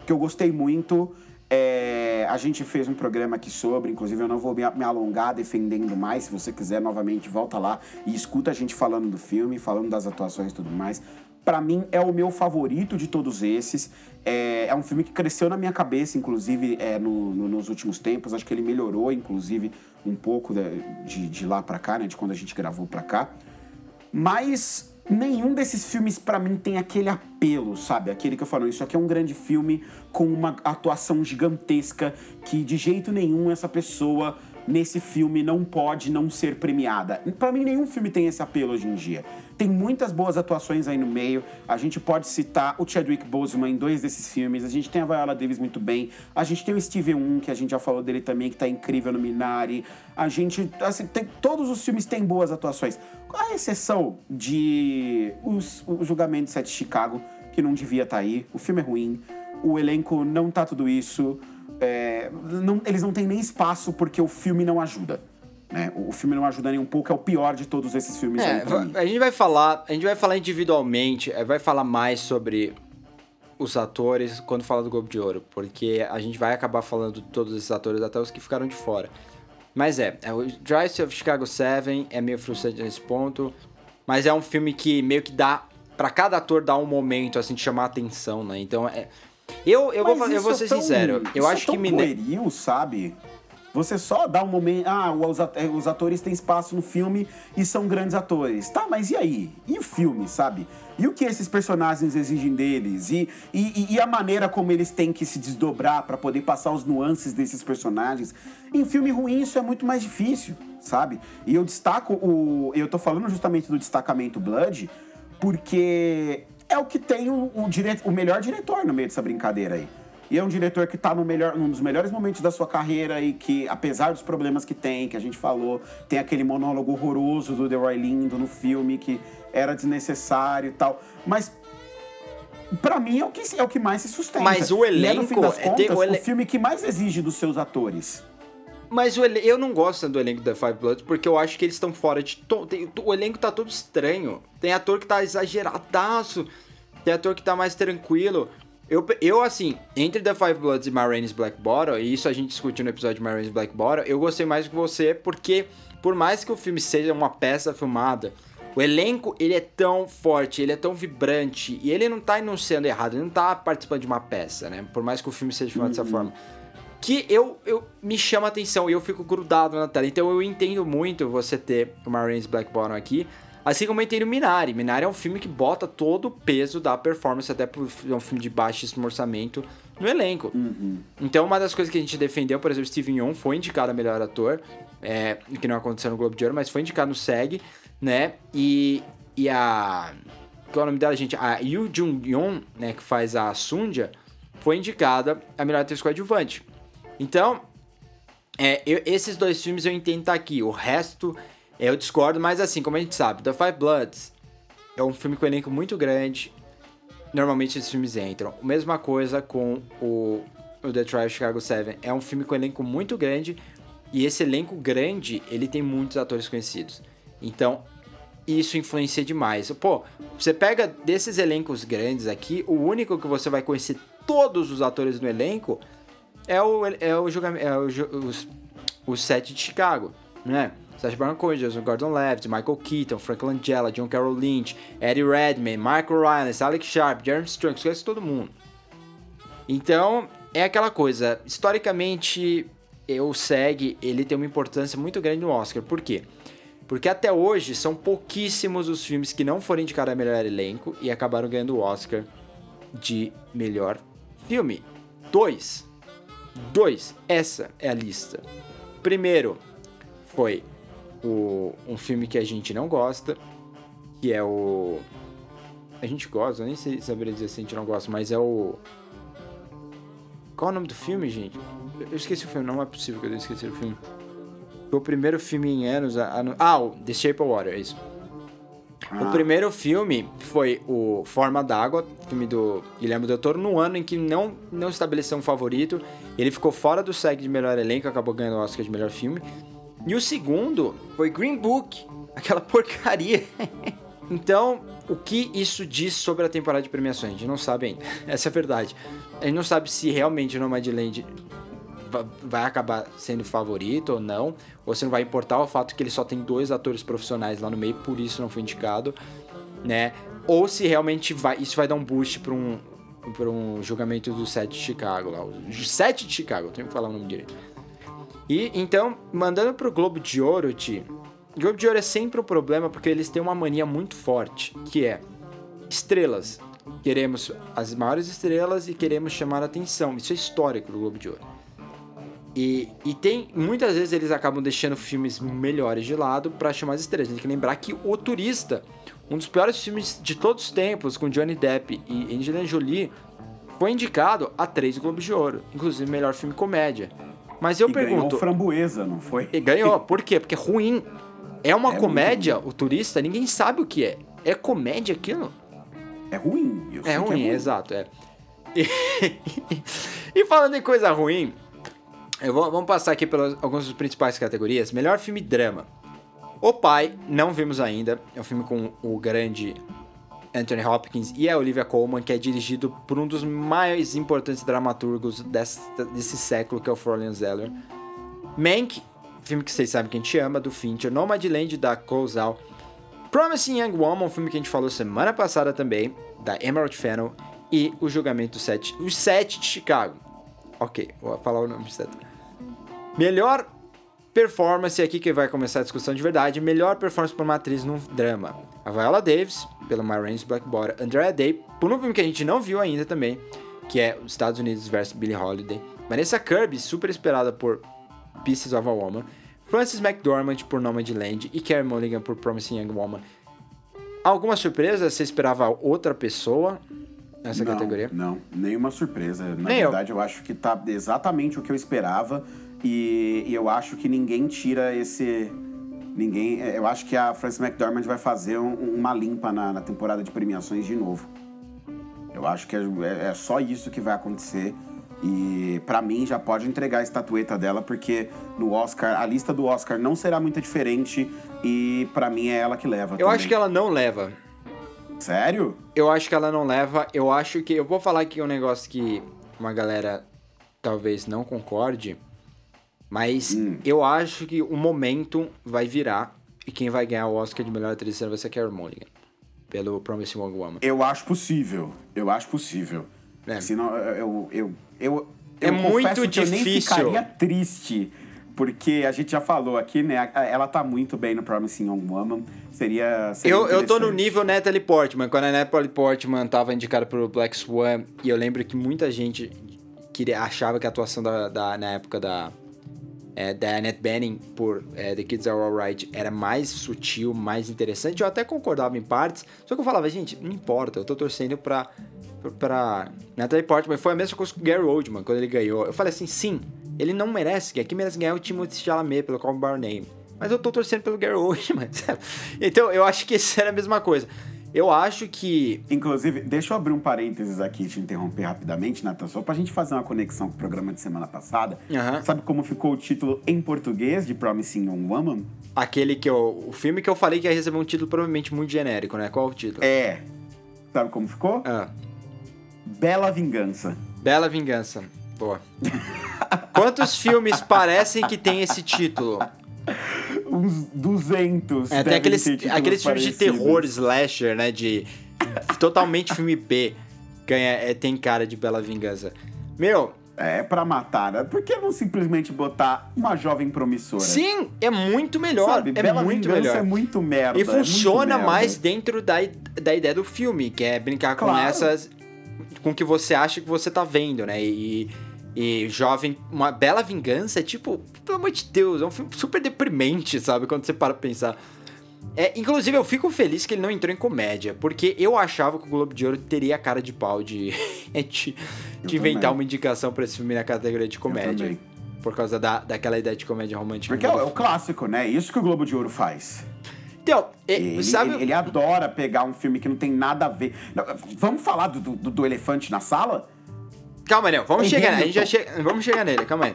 S2: Que eu gostei muito. É, a gente fez um programa aqui sobre, inclusive eu não vou me, me, alongar defendendo mais. Se você quiser, novamente, volta lá e escuta a gente falando do filme, falando das atuações e tudo mais. Para mim, é o meu favorito de todos esses. É, é, um filme que cresceu na minha cabeça, inclusive, é, no, no, nos últimos tempos. Acho que ele melhorou, inclusive, um pouco de, de, de lá para cá, né? De quando a gente gravou para cá. Mas nenhum desses filmes para mim tem aquele apelo, sabe? Aquele que eu falo, isso aqui é um grande filme com uma atuação gigantesca que de jeito nenhum essa pessoa nesse filme não pode não ser premiada. Para mim, nenhum filme tem esse apelo hoje em dia. Tem muitas boas atuações aí no meio. A gente pode citar o Chadwick Boseman em dois desses filmes. A gente tem a Viola Davis muito bem. A gente tem o Steven Yeun, que a gente já falou dele também, que tá incrível no Minari. A gente, assim, tem, todos os filmes têm boas atuações. A exceção de os, o Julgamento de de Chicago, que não devia estar tá aí. O filme é ruim. O elenco não tá tudo isso. É, não, eles não têm nem espaço porque o filme não ajuda. Né? O filme não ajuda nem um pouco, é o pior de todos esses filmes. É,
S1: a gente vai falar, a gente vai falar individualmente, é, vai falar mais sobre os atores quando fala do Globo de Ouro, porque a gente vai acabar falando de todos esses atores, até os que ficaram de fora. Mas é, é o Drive of Chicago 7 é meio frustrante nesse ponto, mas é um filme que meio que dá para cada ator dar um momento assim de chamar atenção, né? Então é eu, eu, vou, eu vou ser é tão, sincero. Eu acho
S2: é
S1: que
S2: Mineiro. sabe? Você só dá um momento. Ah, os atores têm espaço no filme e são grandes atores. Tá, mas e aí? E o filme, sabe? E o que esses personagens exigem deles? E, e, e a maneira como eles têm que se desdobrar para poder passar os nuances desses personagens? Em filme ruim, isso é muito mais difícil, sabe? E eu destaco o. Eu tô falando justamente do destacamento Blood, porque é o que tem o, o, dire... o melhor diretor no meio dessa brincadeira aí. E é um diretor que está no melhor, num dos melhores momentos da sua carreira e que, apesar dos problemas que tem, que a gente falou, tem aquele monólogo horroroso do The Roy Lindo no filme que era desnecessário e tal. Mas para mim é o que é o que mais se sustenta.
S1: Mas o elenco
S2: e é, no fim das contas, é o, ele... o filme que mais exige dos seus atores.
S1: Mas o ele... eu não gosto do elenco da Five Bloods porque eu acho que eles estão fora de. To... O elenco tá todo estranho. Tem ator que tá exageradaço. Tem ator que tá mais tranquilo. Eu, eu, assim, entre The Five Bloods e Marines Black Bottle, e isso a gente discutiu no episódio de Marines Black Bottle, eu gostei mais que você porque, por mais que o filme seja uma peça filmada, o elenco, ele é tão forte, ele é tão vibrante, e ele não tá enunciando errado, ele não tá participando de uma peça, né? Por mais que o filme seja filmado uhum. dessa forma. Que eu, eu me chama atenção e eu fico grudado na tela. Então eu entendo muito você ter o Marines Black Bottom aqui, Assim como eu entendo Minari. Minari é um filme que bota todo o peso da performance, até por é um filme de baixíssimo orçamento, no elenco. Uhum. Então, uma das coisas que a gente defendeu, por exemplo, Steven Yeun foi indicado a melhor ator, é, que não aconteceu no Globo de Ouro, mas foi indicado no SEG, né? E, e a... Qual é o nome dela, gente? A Yoo Jung-yeon, né, que faz a Sunja, foi indicada a melhor atriz coadjuvante. Então, é, eu, esses dois filmes eu entendo estar tá aqui. O resto eu discordo, mas assim, como a gente sabe, The Five Bloods é um filme com elenco muito grande. Normalmente esses filmes entram. Mesma coisa com o, o The Trial Chicago 7. É um filme com elenco muito grande. E esse elenco grande, ele tem muitos atores conhecidos. Então, isso influencia demais. Pô, você pega desses elencos grandes aqui, o único que você vai conhecer todos os atores no elenco é o, é o julgamento. É o, os, o set de Chicago, né? Sacha Baron Cohen, Joseph Gordon-Levitt, Michael Keaton, Frank Langella, John Carroll Lynch, Eddie Redmayne, Michael Rylance, Alex Sharp, Jeremy Strong, esquece todo mundo. Então, é aquela coisa, historicamente, o SEG, ele tem uma importância muito grande no Oscar. Por quê? Porque até hoje são pouquíssimos os filmes que não foram indicados a melhor elenco e acabaram ganhando o Oscar de melhor filme. Dois. Dois. Essa é a lista. Primeiro foi o, um filme que a gente não gosta, que é o. A gente gosta, eu nem sei saber dizer se a gente não gosta, mas é o. Qual é o nome do filme, gente? Eu esqueci o filme, não é possível que eu esqueci o filme. Foi o primeiro filme em anos. A, a, ah, o The Shape of Water, é isso. Ah. O primeiro filme foi o Forma d'Água, filme do Guilherme Del Toro, no ano em que não, não estabeleceu um favorito. Ele ficou fora do SEG de melhor elenco, acabou ganhando o Oscar de melhor filme. E o segundo foi Green Book, aquela porcaria. então, o que isso diz sobre a temporada de premiações? A gente não sabe ainda. Essa é a verdade. A gente não sabe se realmente Nomadland vai acabar sendo favorito ou não, ou se não vai importar o fato que ele só tem dois atores profissionais lá no meio, por isso não foi indicado, né? Ou se realmente vai, isso vai dar um boost para um, um julgamento do set de Chicago lá. O set de Chicago, tenho que falar o nome direito. E então, mandando pro Globo de Ouro, Ti, Globo de Ouro é sempre um problema porque eles têm uma mania muito forte, que é estrelas. Queremos as maiores estrelas e queremos chamar a atenção. Isso é histórico do Globo de Ouro. E, e tem, muitas vezes eles acabam deixando filmes melhores de lado para chamar as estrelas. Tem que lembrar que O Turista, um dos piores filmes de todos os tempos, com Johnny Depp e Angelina Jolie, foi indicado a três Globos de Ouro, inclusive melhor filme comédia. Mas eu
S2: e
S1: pergunto.
S2: Ganhou framboesa, não foi?
S1: E ganhou. Por quê? Porque é ruim. É uma é comédia, o turista, ninguém sabe o que é. É comédia aquilo?
S2: É ruim.
S1: é, ruim, é ruim, exato. É. E, e falando em coisa ruim, eu vou, vamos passar aqui pelas algumas das principais categorias. Melhor filme drama. O Pai, não vimos ainda. É um filme com o grande Anthony Hopkins e a Olivia Colman, que é dirigido por um dos mais importantes dramaturgos desse, desse século, que é o Florian Zeller. Mank, filme que vocês sabem que a gente ama, do Fincher. Nomadland, da Closal. Promising Young Woman, um filme que a gente falou semana passada também, da Emerald Fennel. E O Julgamento 7, o 7 de Chicago. Ok, vou falar o nome certo. Melhor performance, aqui que vai começar a discussão de verdade. Melhor performance por uma atriz num drama. A Viola Davis, pelo My Blackbottom. Andrea Day, por um filme que a gente não viu ainda também, que é os Estados Unidos vs Billie Holiday. Vanessa Kirby, super esperada por Pieces of a Woman. Frances McDormand por Nomadland e Carey Mulligan por Promising Young Woman. Alguma surpresa? Você esperava outra pessoa nessa
S2: não,
S1: categoria?
S2: Não, nenhuma surpresa. Na Nem verdade, eu. eu acho que tá exatamente o que eu esperava e, eu acho que ninguém tira esse. Ninguém. É, eu acho que a Frances McDormand vai fazer um, uma limpa na, na, temporada de premiações de novo. Eu acho que é, é, é só isso que vai acontecer. E para mim já pode entregar a estatueta dela, porque no Oscar, a lista do Oscar não será muito diferente e para mim é ela que leva.
S1: Eu
S2: também.
S1: acho que ela não leva.
S2: Sério?
S1: Eu acho que ela não leva. Eu acho que. Eu vou falar aqui um negócio que uma galera talvez não concorde. Mas hum. eu acho que o momento vai virar e quem vai ganhar o Oscar de melhor atriz vai ser a Carey Mulligan. Pelo Promising Young Woman.
S2: Eu acho possível. Eu acho possível. É. Senão, eu, eu, eu,
S1: é
S2: eu
S1: muito
S2: difícil.
S1: eu nem
S2: ficaria triste. Porque a gente já falou aqui, né? Ela tá muito bem no Promising Young Woman. Seria. seria
S1: eu, eu tô no nível Natalie Portman. Quando a Natalie Portman tava indicada pro Black Swan, e eu lembro que muita gente queria, achava que a atuação da, da na época da é, da Annette Bening por é, The Kids Are Alright era mais sutil, mais interessante. Eu até concordava em partes, só que eu falava, gente, não importa, eu tô torcendo pra, pra Natalie Portman. Foi a mesma coisa com o Gary Oldman, quando ele ganhou. Eu falei assim, sim, ele não merece quem merece ganhar é o Timothy Chalamet pelo Call By Name. Mas eu tô torcendo pelo Gary Oldman? Então, eu acho que isso era a mesma coisa. Eu acho que.
S2: Inclusive, deixa eu abrir um parênteses aqui e te interromper rapidamente, Nathan, só pra gente fazer uma conexão com o programa de semana passada.
S1: Uhum.
S2: Sabe como ficou o título em português de Promising Young Woman?
S1: Aquele que eu. O filme que eu falei que ia receber um título provavelmente muito genérico, né? Qual o título?
S2: É. Sabe como ficou?
S1: Ah.
S2: Bela Vingança.
S1: Bela Vingança. Boa. Quantos filmes parecem que tem esse título?
S2: Uns 200.
S1: É, tem aqueles, aqueles filmes de terror slasher, né? De totalmente filme B. Ganha, é, tem cara de Bela Vingança. Meu,
S2: É, pra matar, né? Por que não simplesmente botar uma jovem promissora?
S1: sim, é muito melhor.
S2: Sabe,
S1: é
S2: Bela
S1: muito
S2: Vingança
S1: melhor.
S2: é muito merda.
S1: E
S2: é
S1: funciona
S2: merda.
S1: mais dentro da, da ideia do filme, que é brincar com
S2: Claro.
S1: essas. com o que você acha que você tá vendo, né? E, e jovem. Uma bela vingança é tipo, pelo amor de Deus, é um filme super deprimente, sabe? Quando você para pra pensar. É, inclusive, eu fico feliz que ele não entrou em comédia, porque eu achava que o Globo de Ouro teria a cara de pau de, de, de inventar
S2: também.
S1: uma indicação pra esse filme na categoria de comédia. Por causa da, daquela ideia de comédia romântica.
S2: Porque é o, é o clássico, né? Isso que o Globo de Ouro faz.
S1: Então, e-
S2: Ele,
S1: sabe.
S2: ele- ele adora pegar um filme que não tem nada a ver. Vamos falar do, do- do elefante na sala?
S1: Calma, Léo, vamos chegar nele. A gente já chega, vamos chegar nele, calma aí.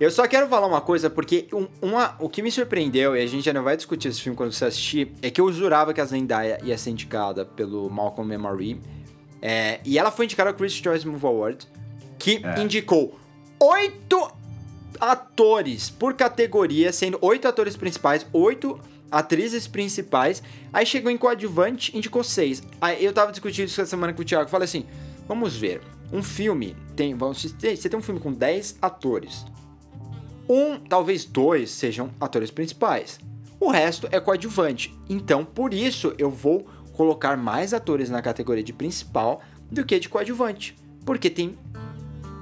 S1: Eu só quero falar uma coisa, porque um- uma, o que me surpreendeu, e a gente já não vai discutir esse filme quando você assistir, é que eu jurava que a Zendaya ia ser indicada pelo Malcolm Memory. É, e ela foi indicada ao Chris Choice Move Award, que
S2: É.
S1: indicou oito atores por categoria, sendo oito atores principais, oito atrizes principais. Aí chegou em coadjuvante, indicou seis. Aí eu tava discutindo isso essa semana com o Thiago. Falei assim: vamos ver. Um filme tem. Você tem um filme com 10 atores. Um, talvez dois sejam atores principais. O resto é coadjuvante. Então, por isso, eu vou colocar mais atores na categoria de principal do que de coadjuvante. Porque tem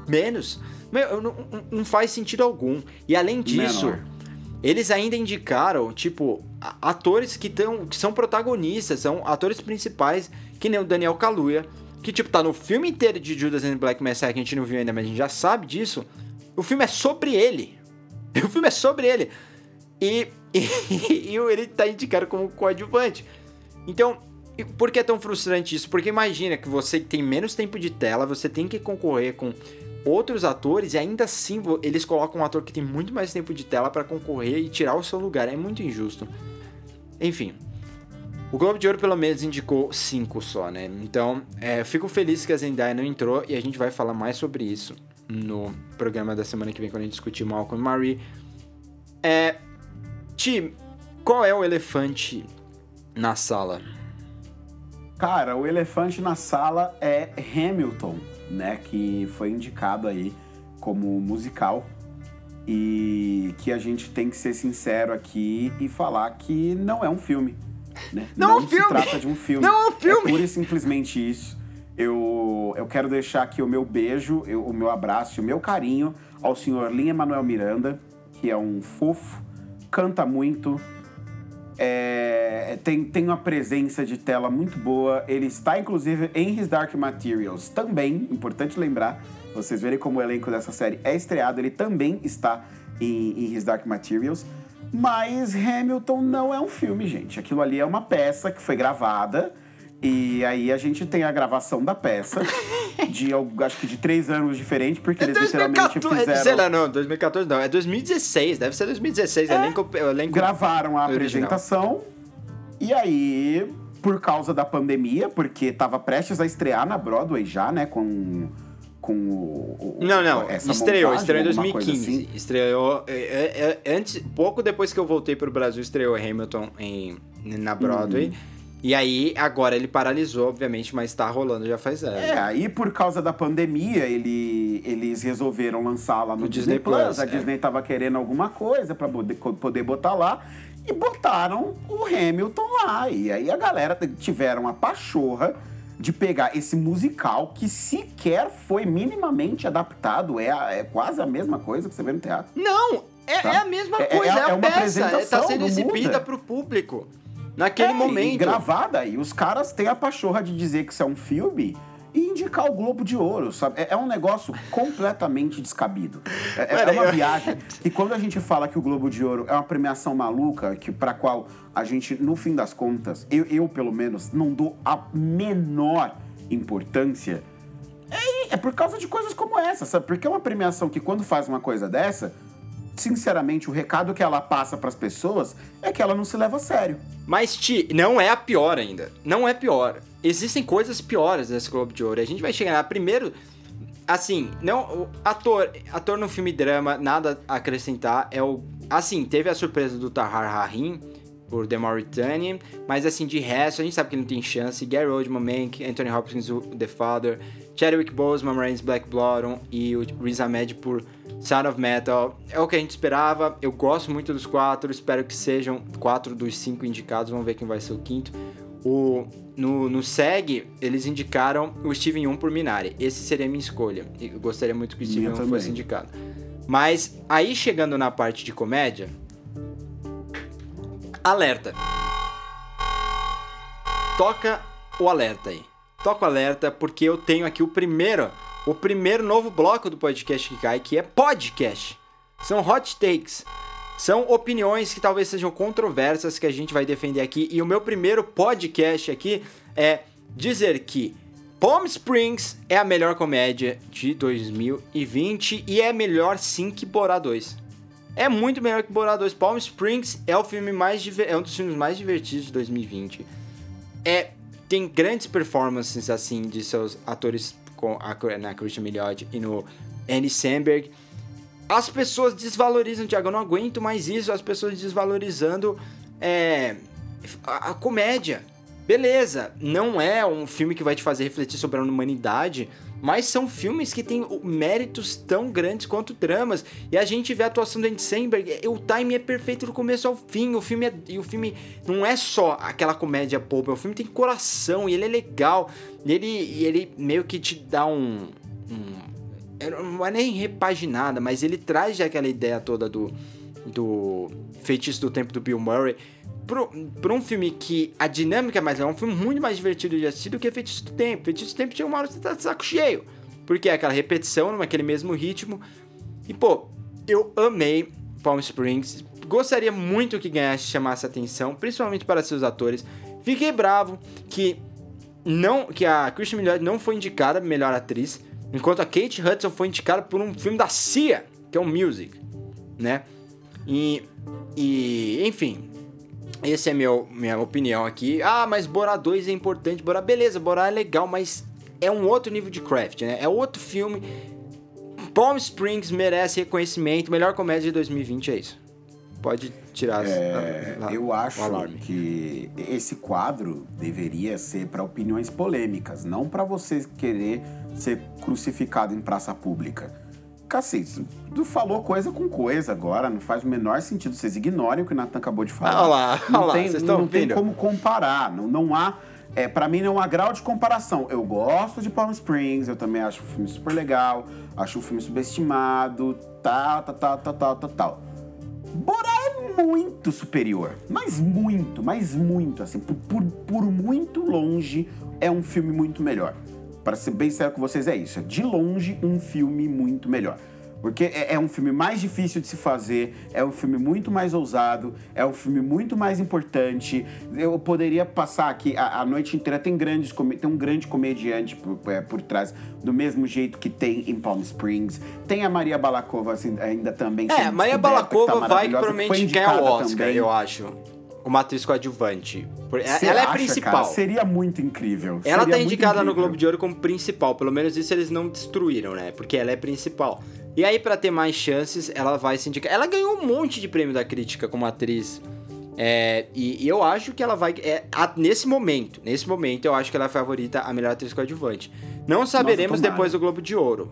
S1: menos. Meu, eu não, não- faz sentido algum. E além disso,
S2: Menor.
S1: eles ainda indicaram, tipo, atores que, tão, que são protagonistas, são atores principais, que nem o Daniel Kaluuya, que, tipo, tá no filme inteiro de Judas and Black Messiah, que a gente não viu ainda, mas a gente já sabe disso. O filme é sobre ele. O filme é sobre ele. E, e, e ele tá indicado como coadjuvante. Então, por que é tão frustrante isso? Porque imagina que você tem menos tempo de tela, você tem que concorrer com outros atores e ainda assim eles colocam um ator que tem muito mais tempo de tela pra concorrer e tirar o seu lugar. É muito injusto. Enfim. O Globo de Ouro pelo menos indicou cinco só, né? Então, é, fico feliz que a Zendaya não entrou e a gente vai falar mais sobre isso no programa da semana que vem quando a gente discutir Malcolm e Marie. É, Ti, qual é o elefante na sala?
S2: Cara, o elefante na sala é Hamilton, né? Que foi indicado aí como musical. E que a gente tem que ser sincero aqui e falar que não é um filme. Né?
S1: Não é um
S2: se
S1: filme!
S2: trata de um filme.
S1: Não é um filme!
S2: É pura e simplesmente isso. Eu, eu quero deixar aqui o meu beijo, eu- o meu abraço o meu carinho ao senhor Lin Manuel Miranda, que é um fofo, canta muito, é, tem, tem uma presença de tela muito boa. Ele está, inclusive, em His Dark Materials também. Importante lembrar, vocês verem como o elenco dessa série é estreado. Ele também está em, em His Dark Materials. Mas Hamilton não é um filme, gente. Aquilo ali é uma peça que foi gravada. E aí a gente tem a gravação da peça de, acho que de três anos diferentes, porque eles literalmente
S1: 2014,
S2: fizeram...
S1: sei lá, não, 2014 não, é 2016, deve ser 2016, elenco, elenco
S2: gravaram a
S1: original.
S2: apresentação e aí, por causa da pandemia, porque tava prestes a estrear na Broadway já, né, com, com o, o-
S1: Não, não, estreou,
S2: montagem,
S1: estreou em
S2: alguma coisa
S1: 2015.
S2: assim.
S1: Estreou. é, é, é, antes, pouco depois que eu voltei pro Brasil, estreou Hamilton em, na Broadway.
S2: Uhum.
S1: E aí, agora ele paralisou, obviamente, mas tá rolando já faz anos.
S2: É, aí por causa da pandemia, ele, eles resolveram lançar lá no,
S1: No
S2: Disney,
S1: Disney
S2: Plus.
S1: Plus,
S2: A
S1: é.
S2: Disney tava querendo alguma coisa pra poder, poder botar lá. E botaram o Hamilton lá. E aí a galera tiveram a pachorra de pegar esse musical que sequer foi minimamente adaptado. É, a- é quase a mesma coisa que você vê no teatro.
S1: Não! É,
S2: Tá.
S1: é a mesma
S2: É-
S1: coisa,
S2: é-
S1: é, a
S2: é uma
S1: peça. É,
S2: apresentação,
S1: tá sendo exibida
S2: muda.
S1: pro público. Naquele
S2: É, E
S1: momento.
S2: gravada. E os caras têm a pachorra de dizer que isso é um filme e indicar o Globo de Ouro, sabe? É, é um negócio completamente descabido. É, é uma
S1: eu-
S2: viagem. E quando a gente fala que o Globo de Ouro é uma premiação maluca, que para qual a gente, no fim das contas, eu, eu pelo menos, não dou a menor importância, é, é por causa de coisas como essa, sabe? Porque é uma premiação que quando faz uma coisa dessa, sinceramente, o recado que ela passa pras pessoas é que ela não se leva a sério.
S1: Mas, Ti, não é a pior ainda. Não é pior. Existem coisas piores nesse Globo de Ouro. A gente vai chegar lá. Primeiro, assim, não, ator, ator no filme drama, nada a acrescentar. É o, assim, teve a surpresa do Tahar Rahim por The Mauritanian, mas assim, de resto, a gente sabe que não tem chance. Gary Oldman, Mank, Anthony Hopkins, The Father, Chadwick Boseman, Marines Black Blottom e o Riz Ahmed por Sound of Metal. É o que a gente esperava. Eu gosto muito dos quatro. Espero que sejam quatro dos cinco indicados. Vamos ver quem vai ser o quinto. O, no, no SEG, eles indicaram o Steven Yeun por Minari. Esse seria a minha escolha. Eu gostaria muito que o Steven Yeun fosse indicado. Mas aí chegando na parte de comédia, alerta. Toca o alerta aí. Toca o alerta porque eu tenho aqui o primeiro, o primeiro novo bloco do podcast que cai, que é podcast. São hot takes. São opiniões que talvez sejam controversas que a gente vai defender aqui. E o meu primeiro podcast aqui é dizer que Palm Springs é a melhor comédia de 2020 e é melhor sim que Borá 2. É muito melhor que Borá 2. Palm Springs é o filme mais é um dos filmes mais divertidos de 2020. É tem grandes performances assim de seus atores com a, na Christian Milioti e no Andy Samberg. As pessoas desvalorizam, Thiago, eu não aguento mais isso, as pessoas desvalorizando é, a, a comédia. Beleza, não é um filme que vai te fazer refletir sobre a humanidade, mas são filmes que têm méritos tão grandes quanto dramas. E a gente vê a atuação do Andy Samberg, o time é perfeito do começo ao fim. O filme é, e o filme não é só aquela comédia boba, o filme tem coração e ele é legal. E ele, e ele meio que te dá um, um não é nem repaginada, mas ele traz aquela ideia toda do do Feitiço do Tempo do Bill Murray para um filme que a dinâmica é mais legal, é um filme muito mais divertido de assistir do que Feitiço do Tempo. Feitiço do Tempo tinha uma hora que você tá de saco cheio. Porque é aquela repetição naquele mesmo ritmo. E, pô, eu amei Palm Springs. Gostaria muito que ganhasse, chamasse atenção, principalmente para seus atores. Fiquei bravo que não que a Christian Milioti não foi indicada melhor atriz, enquanto a Kate Hudson foi indicada por um filme da Cia, que é um music, né? E, e enfim, essa é meu, minha opinião aqui. Ah, mas Borá 2 é importante. Borá, beleza, Borá é legal, mas é um outro nível de craft, né? É outro filme. Palm Springs merece reconhecimento. Melhor comédia de 2020 é isso. Pode tirar
S2: é, a, a, Eu acho que esse quadro deveria ser para opiniões polêmicas, não para você querer ser crucificado em praça pública cacete, tu falou coisa com coisa agora, não faz o menor sentido. Vocês ignorem o que o Nathan acabou de falar.
S1: Olha lá,
S2: não
S1: olha
S2: tem,
S1: lá, vocês
S2: não tem como comparar, não, não há... É, para mim não há grau de comparação. Eu gosto de Palm Springs, eu também acho o filme super legal, acho o filme subestimado, tal, tal, tal, tal, tal, tal, tal. Borá é muito superior, mas muito, mas muito, assim, por, por, por muito longe é um filme muito melhor. Para ser bem sério com vocês, é isso. É de longe um filme muito melhor. Porque é, é, um filme mais difícil de se fazer, é um filme muito mais ousado, é um filme muito mais importante. Eu poderia passar aqui a, a noite inteira. Tem, grandes, tem um grande comediante por, é, por trás, do mesmo jeito que tem em Palm Springs. Tem a Maria Balakova assim, ainda também.
S1: É, Maria Balakova tá vai provavelmente ganhar o Oscar, também. eu acho uma atriz coadjuvante. Cê ela é acha, principal. Cara,
S2: seria muito incrível.
S1: Ela
S2: seria
S1: tá indicada no Globo de Ouro como principal. Pelo menos isso eles não destruíram, né? Porque ela é principal. E aí, para ter mais chances, ela vai se indicar. Ela ganhou um monte de prêmio da crítica como atriz. É, e, e, eu acho que ela vai. É, a, nesse momento, nesse momento, eu acho que ela é a favorita, a melhor atriz coadjuvante. Não saberemos Nossa, depois do Globo de Ouro.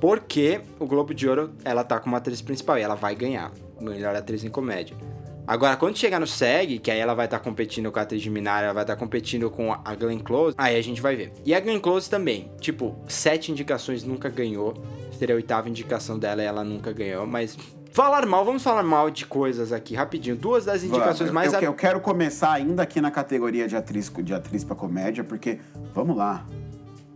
S1: Porque o Globo de Ouro, ela tá como atriz principal e ela vai ganhar. Melhor atriz em comédia. Agora, quando chegar no SEG, que aí ela vai estar tá competindo com a Minari, ela vai estar tá competindo com a Glenn Close, aí a gente vai ver. E a Glenn Close também, tipo, sete indicações nunca ganhou. Seria a oitava indicação dela e ela nunca ganhou, mas Falar mal, vamos falar mal de coisas aqui, rapidinho. Duas das indicações
S2: eu,
S1: mais...
S2: Eu, eu, quero começar ainda aqui na categoria de atriz, de atriz pra comédia, porque, vamos lá,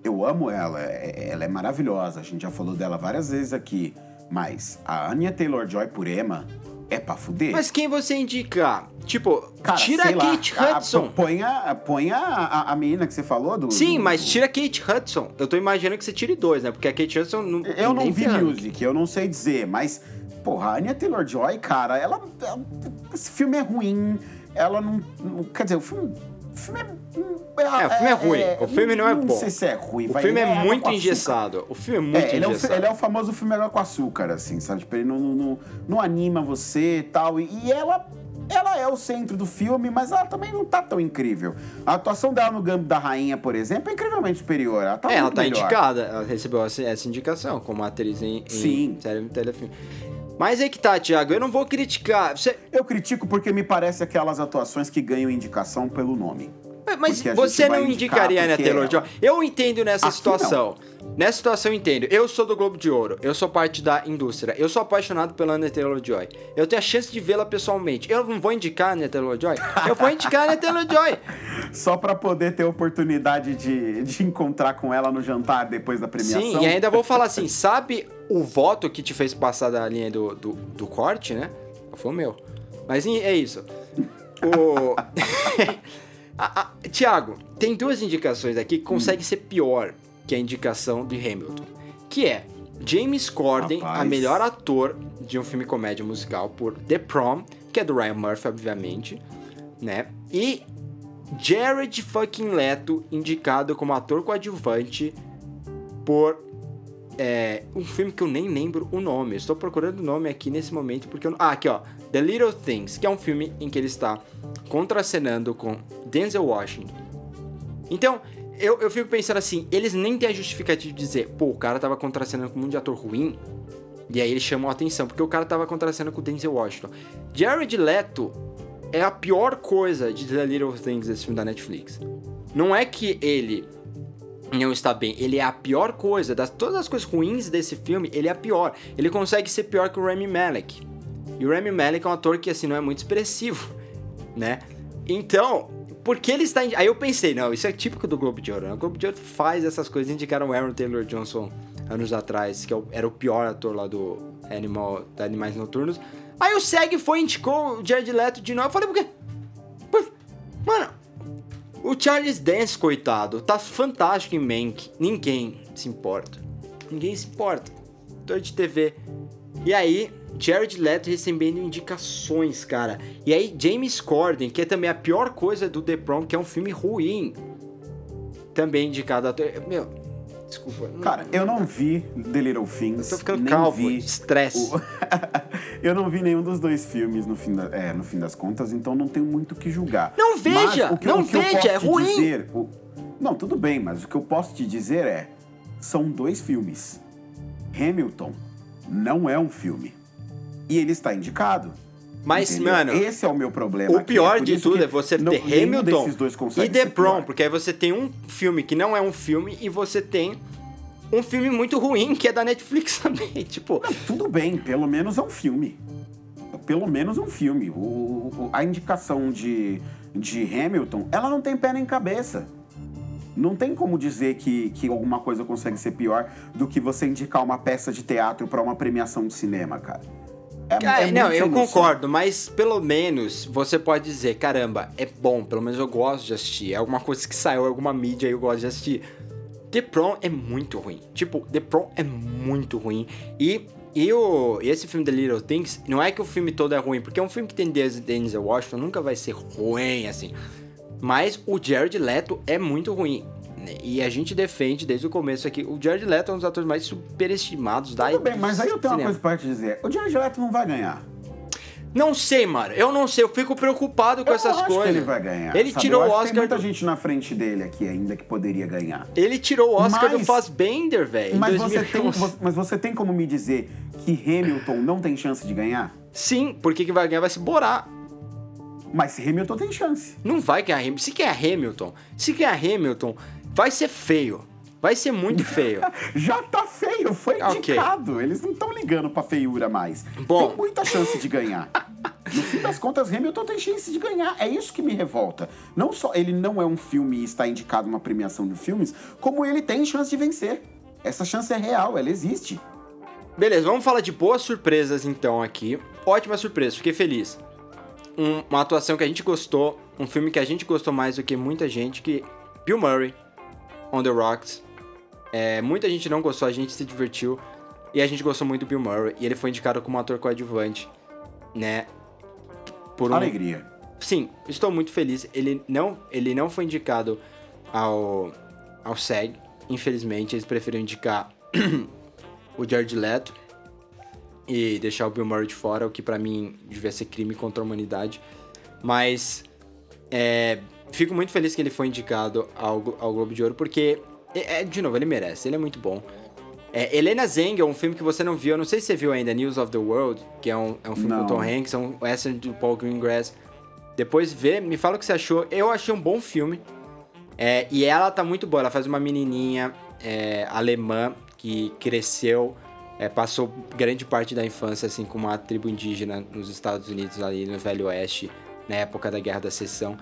S2: eu amo ela, é, é, ela é maravilhosa, a gente já falou dela várias vezes aqui, mas a Anya Taylor-Joy por Emma é pra fuder.
S1: Mas quem você indica? Tipo, Cara, tira a Kate lá, Hudson. A,
S2: põe a, põe a, a, a, menina que você falou do.
S1: Sim,
S2: do,
S1: mas tira a Kate Hudson. Eu tô imaginando que você tire dois, né? Porque a Kate Hudson não.
S2: Eu não vi music, eu não sei dizer, mas. Porra, a Anya Taylor Joy, cara, ela. Esse filme é ruim. Ela não. Quer dizer, o filme O filme é.
S1: É, o filme é ruim. O filme não é bom.
S2: Não sei se é ruim.
S1: O
S2: vai-
S1: filme é
S2: água
S1: muito engessado. O filme é muito
S2: É, ele é, o, fi-
S1: engessado.
S2: ele é o famoso filme água com açúcar, assim, sabe? Tipo, ele não, não, não, anima você e tal. E, e ela, ela é o centro do filme, mas ela também não tá tão incrível. A atuação dela no Gambito da Rainha, por exemplo, é incrivelmente superior. Ela tá
S1: É, ela tá
S2: melhor.
S1: indicada, ela recebeu essa, indicação como atriz em, em
S2: Sim.
S1: série e telefilme. Mas aí que tá, Thiago, eu não vou criticar. Você,
S2: Eu critico porque me parece aquelas atuações que ganham indicação pelo nome.
S1: Mas você não
S2: indicar
S1: indicaria a Taylor Joy? Eu entendo nessa
S2: Aqui
S1: situação. Nessa situação eu entendo. Eu sou do Globo de Ouro, eu sou parte da indústria, eu sou apaixonado pela Taylor Joy. Eu tenho a chance de vê-la pessoalmente. Eu não vou indicar a Taylor Joy, eu vou indicar a Taylor Joy.
S2: Só pra poder ter oportunidade de, de encontrar com ela no jantar depois da premiação.
S1: Sim, e ainda vou falar assim, sabe o voto que te fez passar da linha do, do, do corte, né? Foi o meu. Mas é isso. O... a, a, Tiago, tem duas indicações aqui que conseguem ser pior que a indicação de Hamilton. Que é James Corden, a
S2: Rapaz.
S1: melhor ator de um filme comédia musical por The Prom, que é do Ryan Murphy, obviamente, né? E Jared fucking Leto, indicado como ator coadjuvante por é, um filme que eu nem lembro o nome. Estou procurando o nome aqui nesse momento porque eu. Ah, aqui ó, The Little Things, que é um filme em que ele está contracenando com Denzel Washington. Então, eu, eu fico pensando assim, eles nem têm a justificativa de dizer, pô, o cara tava contracenando com um de ator ruim, e aí eles chamam a atenção, porque o cara tava contracenando com Denzel Washington. Jared Leto é a pior coisa de The Little Things desse filme da Netflix. Não é que ele não está bem, ele é a pior coisa. Das todas as coisas ruins desse filme, ele é a pior. Ele consegue ser pior que o Rami Malek. E o Rami Malek é um ator que, assim, não é muito expressivo, né? Então, porque ele está... Aí eu pensei, não, isso é típico do Globo de Ouro, né? O Globo de Ouro faz essas coisas. Indicaram o Aaron Taylor Johnson anos atrás, que é era o pior ator lá do Animal, da Animais Noturnos. Aí o SEG foi e indicou o Jared Leto de novo. Eu falei, por quê? Mano, o Charles Dance, coitado, tá fantástico em Mank. Ninguém se importa. Ninguém se importa. Ator de TV. E aí, Jared Leto recebendo indicações, cara. E aí, James Corden, que é também a pior coisa do The Prom, que é um filme ruim. Também indicado a. Meu, desculpa. não-
S2: Cara, eu não vi The Little Things.
S1: eu tô ficando
S2: nem
S1: calvo,
S2: vi
S1: estresse.
S2: o- eu não vi nenhum dos dois filmes no fim, da- é, no fim das contas, então não tenho muito o que julgar.
S1: Não veja,
S2: Mas o que,
S1: não
S2: o que eu
S1: veja,
S2: posso
S1: é
S2: te
S1: ruim.
S2: Dizer, o- Não, tudo bem, mas o que eu posso te dizer é: são dois filmes. Hamilton não é um filme. E ele está indicado.
S1: Mas,
S2: entendeu?
S1: mano,
S2: esse é o meu problema.
S1: O
S2: aqui,
S1: pior
S2: por
S1: de tudo é você
S2: não-
S1: ter Hamilton e The Prom, porque aí você tem um filme que não é um filme e você tem um filme muito ruim que é da Netflix também. Tipo,
S2: Tudo bem, pelo menos é um filme. Pelo menos um filme. O, o- a indicação de, de Hamilton, ela não tem pé nem cabeça. Não tem como dizer que, que alguma coisa consegue ser pior do que você indicar uma peça de teatro pra uma premiação de cinema, cara. É, é
S1: não, eu concordo, mas pelo menos você pode dizer, caramba, é bom, pelo menos eu gosto de assistir. É alguma coisa que saiu, alguma mídia eu gosto de assistir. The Prom é muito ruim. Tipo, The Prom é muito ruim. E, e, o, e esse filme The Little Things, não é que o filme todo é ruim, porque é um filme que tem Denzel Washington, nunca vai ser ruim, assim. Mas o Jared Leto é muito ruim. E a gente defende desde o começo aqui. O Jared Leto é um dos atores mais superestimados da
S2: Tudo bem, mas aí eu tenho uma
S1: cinema.
S2: coisa pra te dizer. O Jared Leto não vai ganhar.
S1: Não sei, mano. Eu não sei. Eu fico preocupado com
S2: eu
S1: essas
S2: acho
S1: coisas.
S2: que ele vai ganhar.
S1: Ele
S2: sabe?
S1: tirou o Oscar.
S2: Tem muita
S1: do-
S2: gente na frente dele aqui ainda que poderia ganhar.
S1: Ele tirou o Oscar do
S2: Mas-
S1: Fassbender, velho.
S2: Mas você, tem,
S1: 2011.
S2: vo- mas você tem como me dizer que Hamilton não tem chance de ganhar?
S1: Sim, porque quem vai ganhar vai se borar.
S2: Mas Hamilton tem chance.
S1: Não vai ganhar Hamilton. Se ganhar Hamilton, se ganhar Hamilton, vai ser feio. Vai ser muito feio.
S2: Já tá feio, foi indicado. Eles não estão ligando pra feiura mais.
S1: Bom.
S2: Tem muita chance de ganhar. No fim das contas, Hamilton tem chance de ganhar. É isso que me revolta. Não só ele não é um filme e está indicado uma premiação de filmes, como ele tem chance de vencer. Essa chance é real, ela existe.
S1: Beleza, vamos falar de boas surpresas então aqui. Ótima surpresa, fiquei feliz. Um- uma atuação que a gente gostou, um filme que a gente gostou mais do que muita gente, que Bill Murray, On the Rocks. É, muita gente não gostou, a gente se divertiu. E a gente gostou muito do Bill Murray. E ele foi indicado como ator coadjuvante, né? Por um,
S2: Alegria.
S1: sim, estou muito feliz. Ele não, ele não foi indicado ao, ao SEG, infelizmente. Eles preferiram indicar o Jared Leto e deixar o Bill Murray de fora, o que para mim devia ser crime contra a humanidade. Mas é, fico muito feliz que ele foi indicado ao, ao Globo de Ouro, porque, é, é, de novo, ele merece, ele é muito bom. É, Helena Zeng é um filme que você não viu, eu não sei se você viu ainda, News of the World, que é um, é um filme não. com Tom Hanks, é um western do Paul Greengrass. Depois vê, me fala o que você achou. Eu achei um bom filme. É, e ela tá muito boa, ela faz uma menininha é, alemã que cresceu, é, passou grande parte da infância assim com uma tribo indígena nos Estados Unidos, ali no Velho Oeste, na época da Guerra da Seção.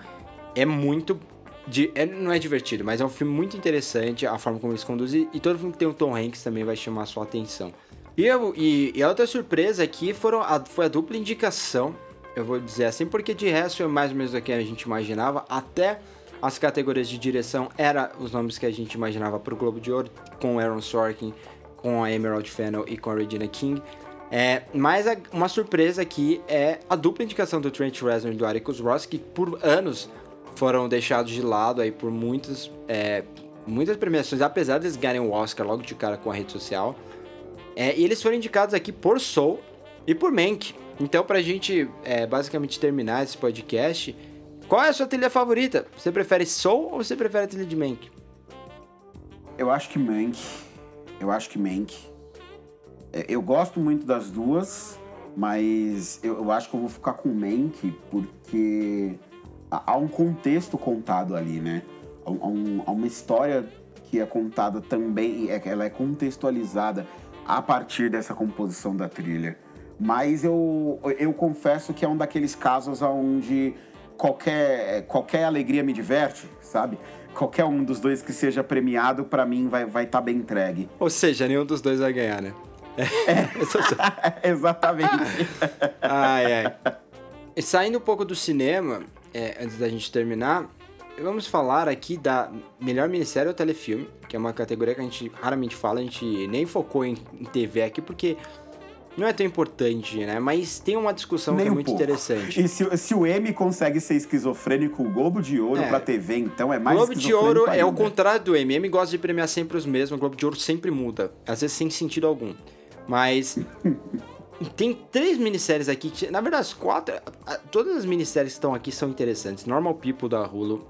S1: É muito de, é, não é divertido, mas é um filme muito interessante, a forma como eles conduzem, e todo filme que tem o Tom Hanks também vai chamar a sua atenção. E, eu, e, e a outra surpresa aqui foram a, foi a dupla indicação, eu vou dizer assim, porque de resto é mais ou menos o que a gente imaginava, até as categorias de direção eram os nomes que a gente imaginava para o Globo de Ouro, com Aaron Sorkin, com a Emerald Fennel e com a Regina King. É, mas a, uma surpresa aqui é a dupla indicação do Trent Reznor e do Atticus Ross, que por anos foram deixados de lado aí por muitas, é, muitas premiações, apesar de eles ganharem o Oscar logo de cara com a rede social. É, e eles foram indicados aqui por Soul e por Mank. Então, pra gente é, basicamente terminar esse podcast, qual é a sua trilha favorita? Você prefere Soul ou você prefere a trilha de Mank?
S2: Eu acho que Mank. Eu acho que Mank. É, eu gosto muito das duas, mas eu, eu acho que eu vou ficar com Mank porque há um contexto contado ali, né? Há, um, há uma história que é contada também, é, ela é contextualizada a partir dessa composição da trilha. Mas eu, eu confesso que é um daqueles casos onde qualquer, qualquer alegria me diverte, sabe? Qualquer um dos dois que seja premiado, para mim, vai estar vai tá bem entregue.
S1: Ou seja, nenhum dos dois vai ganhar, né?
S2: É. Exatamente.
S1: ai, ai. E saindo um pouco do cinema, é, antes da gente terminar, vamos falar aqui da melhor minissérie ou telefilme, que é uma categoria que a gente raramente fala, a gente nem focou em, em TV aqui, porque não é tão importante, né? Mas tem uma discussão Nem que é um muito pouco. interessante.
S2: E se, se, o M consegue ser esquizofrênico, o Globo de Ouro é. pra TV, então é mais
S1: Globo de Ouro é o contrário do M. M gosta de premiar sempre os mesmos, o Globo de Ouro sempre muda. Às vezes sem sentido algum. Mas tem três minisséries aqui, que, na verdade, as quatro. Todas as minisséries que estão aqui são interessantes. Normal People da Hulu,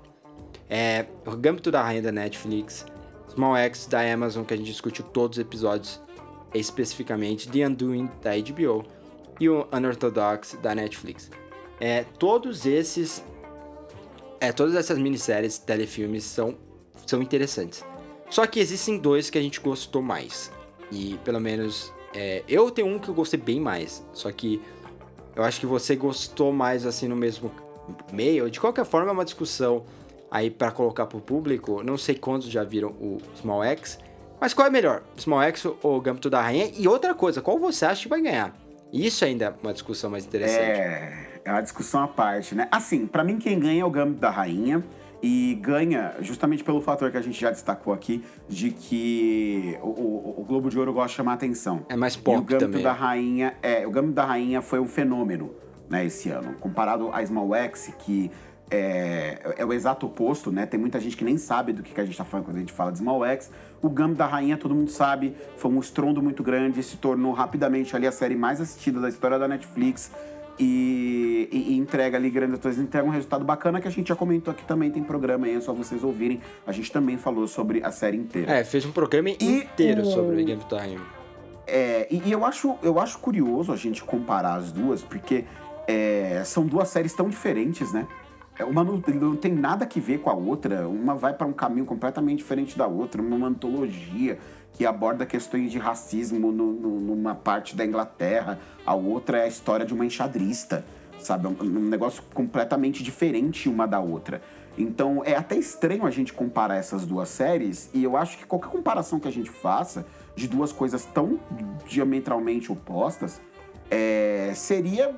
S1: é, Gambito da Rainha da Netflix, Small X da Amazon, que a gente discutiu todos os episódios especificamente, The Undoing da HBO e o Unorthodox da Netflix. É, todos esses. É, todas essas minisséries, telefilmes são, são interessantes. Só que existem dois que a gente gostou mais. E pelo menos é, eu tenho um que eu gostei bem mais, só que eu acho que você gostou mais assim no mesmo meio. De qualquer forma, é uma discussão aí para colocar pro público. Não sei quantos já viram o Small X, mas qual é melhor, Small X ou Gambito da Rainha? E outra coisa, qual você acha que vai ganhar? Isso ainda é uma discussão mais interessante.
S2: É, é uma discussão à parte, né? Assim, para mim quem ganha é o Gambito da Rainha e ganha justamente pelo fator que a gente já destacou aqui, de que o, o, o Globo de Ouro gosta de chamar atenção.
S1: É mais pop e o
S2: Gambito
S1: também.
S2: da Rainha, é, o Gambito da Rainha foi um fenômeno, né, esse ano, comparado a Small X, que é, é o exato oposto, né? Tem muita gente que nem sabe do que, que a gente tá falando quando a gente fala de Small X. O Gambito da Rainha, todo mundo sabe, foi um estrondo muito grande, se tornou rapidamente ali a série mais assistida da história da Netflix e, e, entrega ali grandes atuações, entrega um resultado bacana que a gente já comentou aqui também, tem programa aí, é só vocês ouvirem. A gente também falou sobre a série inteira.
S1: É, fez um programa e inteiro o... sobre o Game Time.
S2: É, e, e, eu, acho, eu acho curioso a gente comparar as duas, porque é, são duas séries tão diferentes, né? É, uma não, não, tem nada que ver com a outra, uma vai para um caminho completamente diferente da outra, uma antologia que aborda questões de racismo no, no, numa parte da Inglaterra, a outra é a história de uma enxadrista, sabe? Um, um negócio completamente diferente uma da outra. Então é até estranho a gente comparar essas duas séries, e eu acho que qualquer comparação que a gente faça de duas coisas tão diametralmente opostas é, seria.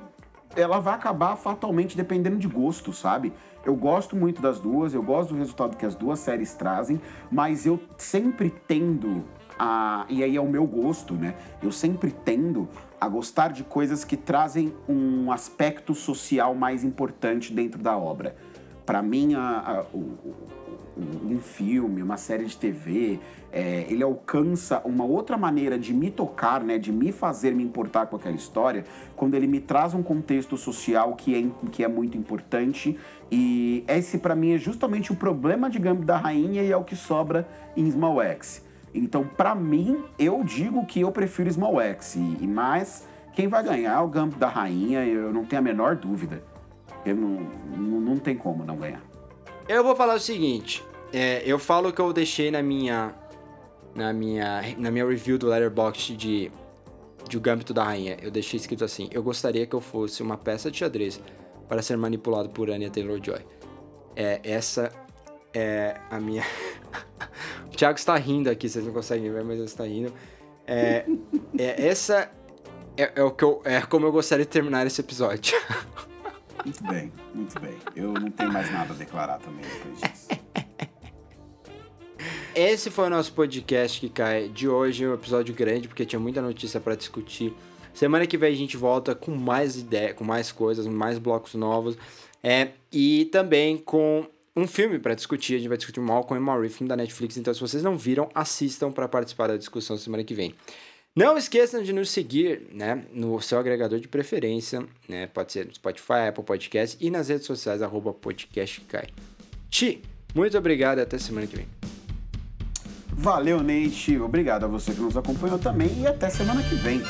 S2: Ela vai acabar fatalmente dependendo de gosto, sabe? Eu gosto muito das duas, eu gosto do resultado que as duas séries trazem, mas eu sempre tendo a. E aí é o meu gosto, né? Eu sempre tendo a gostar de coisas que trazem um aspecto social mais importante dentro da obra. Para mim, a, a, o, um filme, uma série de TV, é, ele alcança uma outra maneira de me tocar, né, de me fazer me importar com aquela história, quando ele me traz um contexto social que é, que é muito importante. E esse, para mim, é justamente o problema de Gambit da Rainha e é o que sobra em Small X. Então, para mim, eu digo que eu prefiro Small X. E, mas quem vai ganhar é o Gambit da Rainha, eu não tenho a menor dúvida. Eu não, não, não tem como não ganhar.
S1: Eu vou falar o seguinte. É, eu falo que eu deixei na minha. Na minha. Na minha review do Letterboxd de. De O Gâmbito da Rainha. Eu deixei escrito assim: Eu gostaria que eu fosse uma peça de xadrez para ser manipulado por Anya Taylor Joy. É, essa é a minha. o Thiago está rindo aqui, vocês não conseguem ver, mas ele está rindo. É, é essa é, é, o que eu, é como eu gostaria de terminar esse episódio.
S2: Muito bem, muito bem. Eu não tenho mais nada a declarar também depois disso.
S1: Esse foi o nosso podcast que cai de hoje, um episódio grande, porque tinha muita notícia para discutir. Semana que vem a gente volta com mais ideias, com mais coisas, mais blocos novos. É, e também com um filme para discutir. A gente vai discutir Malcolm e Marie, filme da Netflix. Então, se vocês não viram, assistam para participar da discussão semana que vem. Não esqueçam de nos seguir né, no seu agregador de preferência, né, pode ser no Spotify, Apple Podcast e nas redes sociais, arroba podcastcai. Ti, muito obrigado e até semana que vem.
S2: Valeu, Nate. Obrigado a você que nos acompanhou também e até semana que vem.